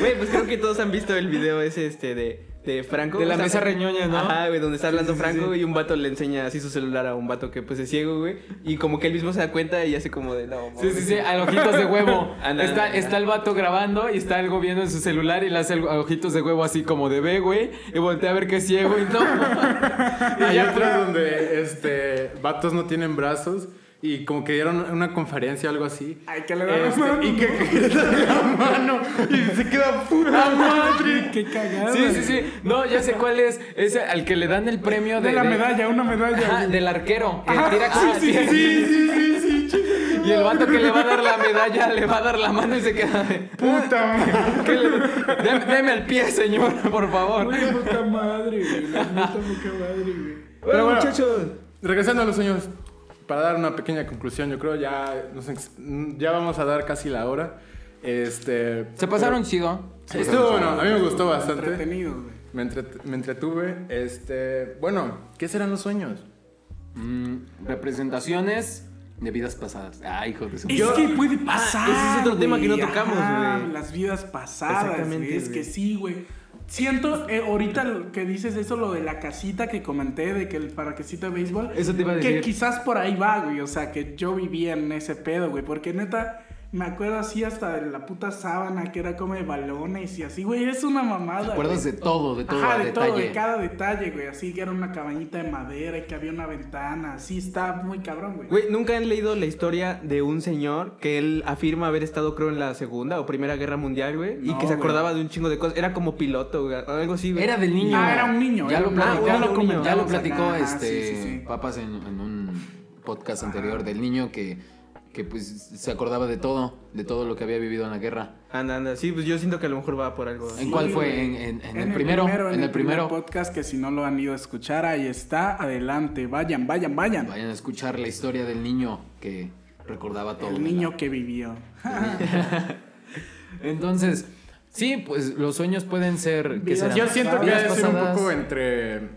Güey, pues creo que todos han visto el video ese este de, de Franco. De la O sea, mesa reñoña, ¿no? Ajá, güey, donde está hablando Sí, sí, Franco sí. y un vato le enseña así su celular a un vato que pues es ciego, güey. Y como que él mismo se da cuenta y hace como de no. Sí, sí, sí, al ojitos de huevo. Anda, está, anda. está el vato grabando y está algo viendo en su celular y le hace el- a ojitos de huevo así como de ve, güey. Y voltea a ver que es ciego y no. Hay otros donde este, vatos no tienen brazos y como que dieron una conferencia o algo así. Ay, que le da la Este, mano. y que, que le da la mano y se queda puta madre. Qué cagada. Sí, sí, sí. No, ya sé cuál es. Es al que le dan el premio de. De la de- medalla, una medalla. Ajá, del arquero. Que Ajá, tira sí, ah, sí, sí, Sí, sí, sí. Y el vato que le va a dar la medalla le va a dar la mano y se queda de. Puta madre. ¿Qué le- Deme, deme el pie, señor, por favor. Güey, puta madre, güey. La poca madre, güey. Pero bueno, muchachos. Regresando a los sueños, para dar una pequeña conclusión, yo creo ya, nos ya vamos a dar casi la hora. Este, Se pasaron chido. pero- Estuvo bueno, a mí me gustó bastante. Entretenido, güey. Me, entret- me entretuve. Este, bueno, ¿qué serán los sueños? Mm, representaciones de vidas pasadas. Ay, hijo de su. Es que puede pasar. ese es otro tema que no tocamos, güey. Las vidas pasadas, Exactamente, güey. Es güey. que sí, güey. Siento, eh, ahorita lo que dices eso, lo de la casita que comenté, de que el para casita de béisbol. Eso te iba a Que quizás por ahí va, güey. O sea, que yo vivía en ese pedo, güey. Porque neta, me acuerdo así hasta de la puta sábana que era como de balones y así, güey. Es una mamada. ¿Te acuerdas güey. de todo, de todo Ajá, de detalle? todo, de cada detalle, güey. Así que era una cabañita de madera y que había una ventana. Así está muy cabrón, güey. Güey, ¿nunca han leído la historia de un señor que él afirma haber estado, creo, en la Segunda o Primera Guerra Mundial, güey? y No, que se güey. acordaba de un chingo de cosas. Era como piloto, güey, o algo así, güey. Era del niño. Ah, era un niño, Ya lo platicó, ah, ya lo, ya platicó sí, este sí, sí. Papas en, en un podcast anterior del niño que, que pues se acordaba de todo, de todo lo que había vivido en la guerra. Anda, anda. Sí, pues yo siento que a lo mejor va por algo. ¿En cuál fue? güey. ¿En- en- en el primero? ¿En el primer primero? podcast que si no lo han ido a escuchar, ahí está. Adelante, vayan, vayan, vayan. Vayan a escuchar la historia del niño que recordaba todo. El niño que vivió. Entonces, sí, pues los sueños pueden ser... ¿qué Vidas serán? Yo siento que ser un poco entre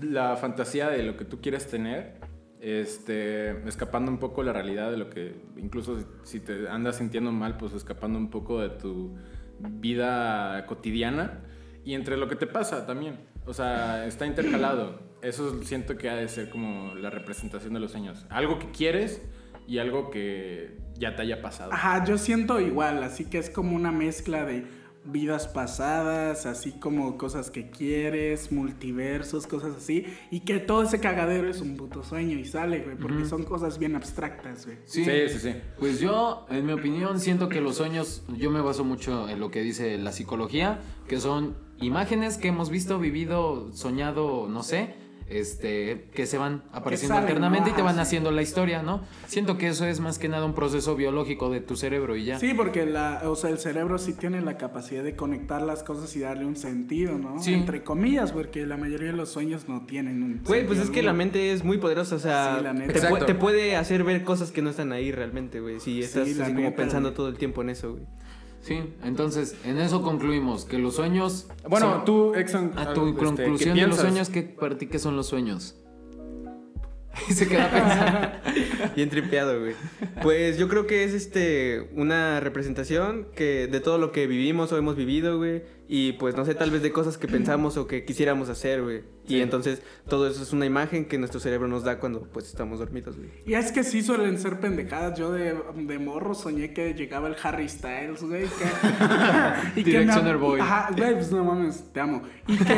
la fantasía de lo que tú quieres tener, este, escapando un poco de la realidad de lo que, incluso si- te andas sintiendo mal, pues escapando un poco de tu vida cotidiana y entre lo que te pasa también. O sea, está intercalado. Eso siento que ha de ser como la representación de los sueños. Algo que quieres, y algo que ya te haya pasado. Ajá, yo siento igual, así que es como una mezcla de vidas pasadas, así como cosas que quieres, multiversos, cosas así, y que todo ese cagadero es un puto sueño y sale, güey, porque son cosas bien abstractas, güey. Sí, sí, sí. Pues yo, en mi opinión, siento que los sueños, yo me baso mucho en lo que dice la psicología, que son imágenes que hemos visto, vivido, soñado, no sé, este, que se van apareciendo ¿no? y te van sí. haciendo la historia, ¿no? Siento que eso es más que nada un proceso biológico de tu cerebro y ya. Sí, porque la, o sea, el cerebro sí tiene la capacidad de conectar las cosas y darle un sentido, ¿no? Sí. Entre comillas, porque la mayoría de los sueños no tienen un Güey, pues sentido es que la mente es muy poderosa, o sea, Sí, la neta. te, pu- Exacto. te puede hacer ver cosas que no están ahí realmente, güey. Si estás así como pensando todo el tiempo en eso, güey. Sí, entonces, en eso concluimos, que los sueños... Bueno, son- tú, Exxon. A tu este, ¿qué conclusión de los sueños, ¿qué, para ti qué son los sueños? Y se queda pensando. Bien tripeado, güey. Pues yo creo que es este una representación que de todo lo que vivimos o hemos vivido, güey. Y pues no sé, tal vez de cosas que pensamos o que quisiéramos hacer, güey. Y entonces todo eso es una imagen que nuestro cerebro nos da cuando pues estamos dormidos, güey. Y es que sí suelen ser pendejadas. Yo de, de morro soñé que llegaba el Harry Styles, güey. Que, y que me Boy. Ajá, güey, pues no mames, te amo. Y que,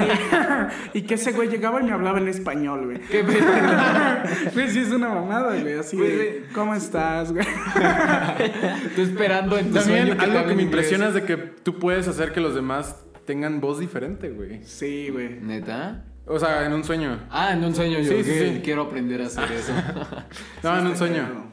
y que ese güey llegaba y me hablaba en español, güey. ¿Qué? Güey, sí es una mamada, güey. Así de, ¿cómo estás, güey? Tú esperando en tu sueño También algo que me impresiona es de que tú puedes hacer que los demás tengan voz diferente, güey. Sí, güey. ¿Neta? O sea, en un sueño. Ah, en un sueño yo Sí, sí, sí. quiero aprender a hacer eso. No, en un sueño.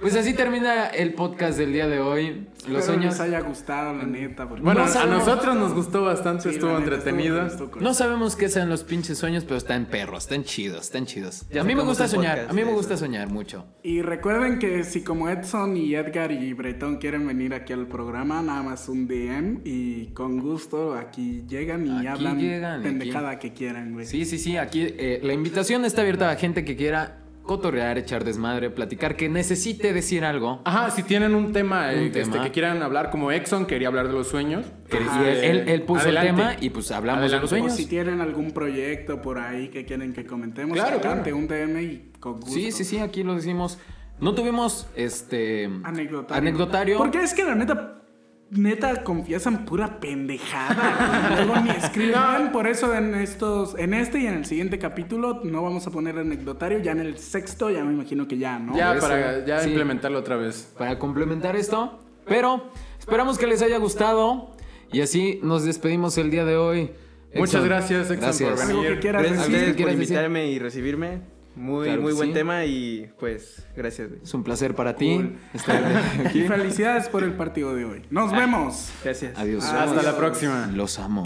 Pues así termina el podcast del día de hoy. Los Espero sueños. les haya gustado, la neta. porque- Bueno, No a sabemos- nosotros nos gustó bastante, Sí, estuvo entretenido. estuvo No sabemos qué sean los pinches sueños, pero están perros, están chidos, están chidos. Ya a mí me gusta soñar, a mí me gusta soñar mucho. Y recuerden que si como Edson y Edgar y Bretón quieren venir aquí al programa, nada más un DM y con gusto aquí llegan y Aquí hablan llegan, pendejada que quieran, güey. Sí, sí, sí, aquí eh, la invitación está abierta a gente que quiera cotorrear, echar desmadre, platicar, que necesite decir algo. Ajá, si tienen un tema, Un eh, este, tema. que quieran hablar, como Exxon quería hablar de los sueños. Ajá, y él, él- él puso adelante. el tema y pues hablamos de los. O sueños. si tienen algún proyecto por ahí que quieren que comentemos, Claro, adelante, claro. un DM y con gusto. Sí, sí, sí, aquí lo decimos. No tuvimos este Anecdotario. anecdotario. Porque es que la neta, neta confiesan pura pendejada. Luego ni escriban. Por eso en estos, en este y en el siguiente capítulo no vamos a poner anecdotario. Ya en el sexto, ya me imagino que ya, ¿no? Ya, Eso, para ya sí. implementarlo otra vez. para complementar esto. Pero esperamos que les haya gustado. Y así nos despedimos el día de hoy. Muchas Exxon, gracias, Exxon, por Gracias. venir. Que quieras Gracias por invitarme y recibirme. Muy, Claro muy buen sí. tema y pues gracias, güey. Es un placer para ti Cool. estar Y aquí. felicidades por el partido de hoy. Nos vemos. Gracias. Adiós. Hasta la próxima. Los amo.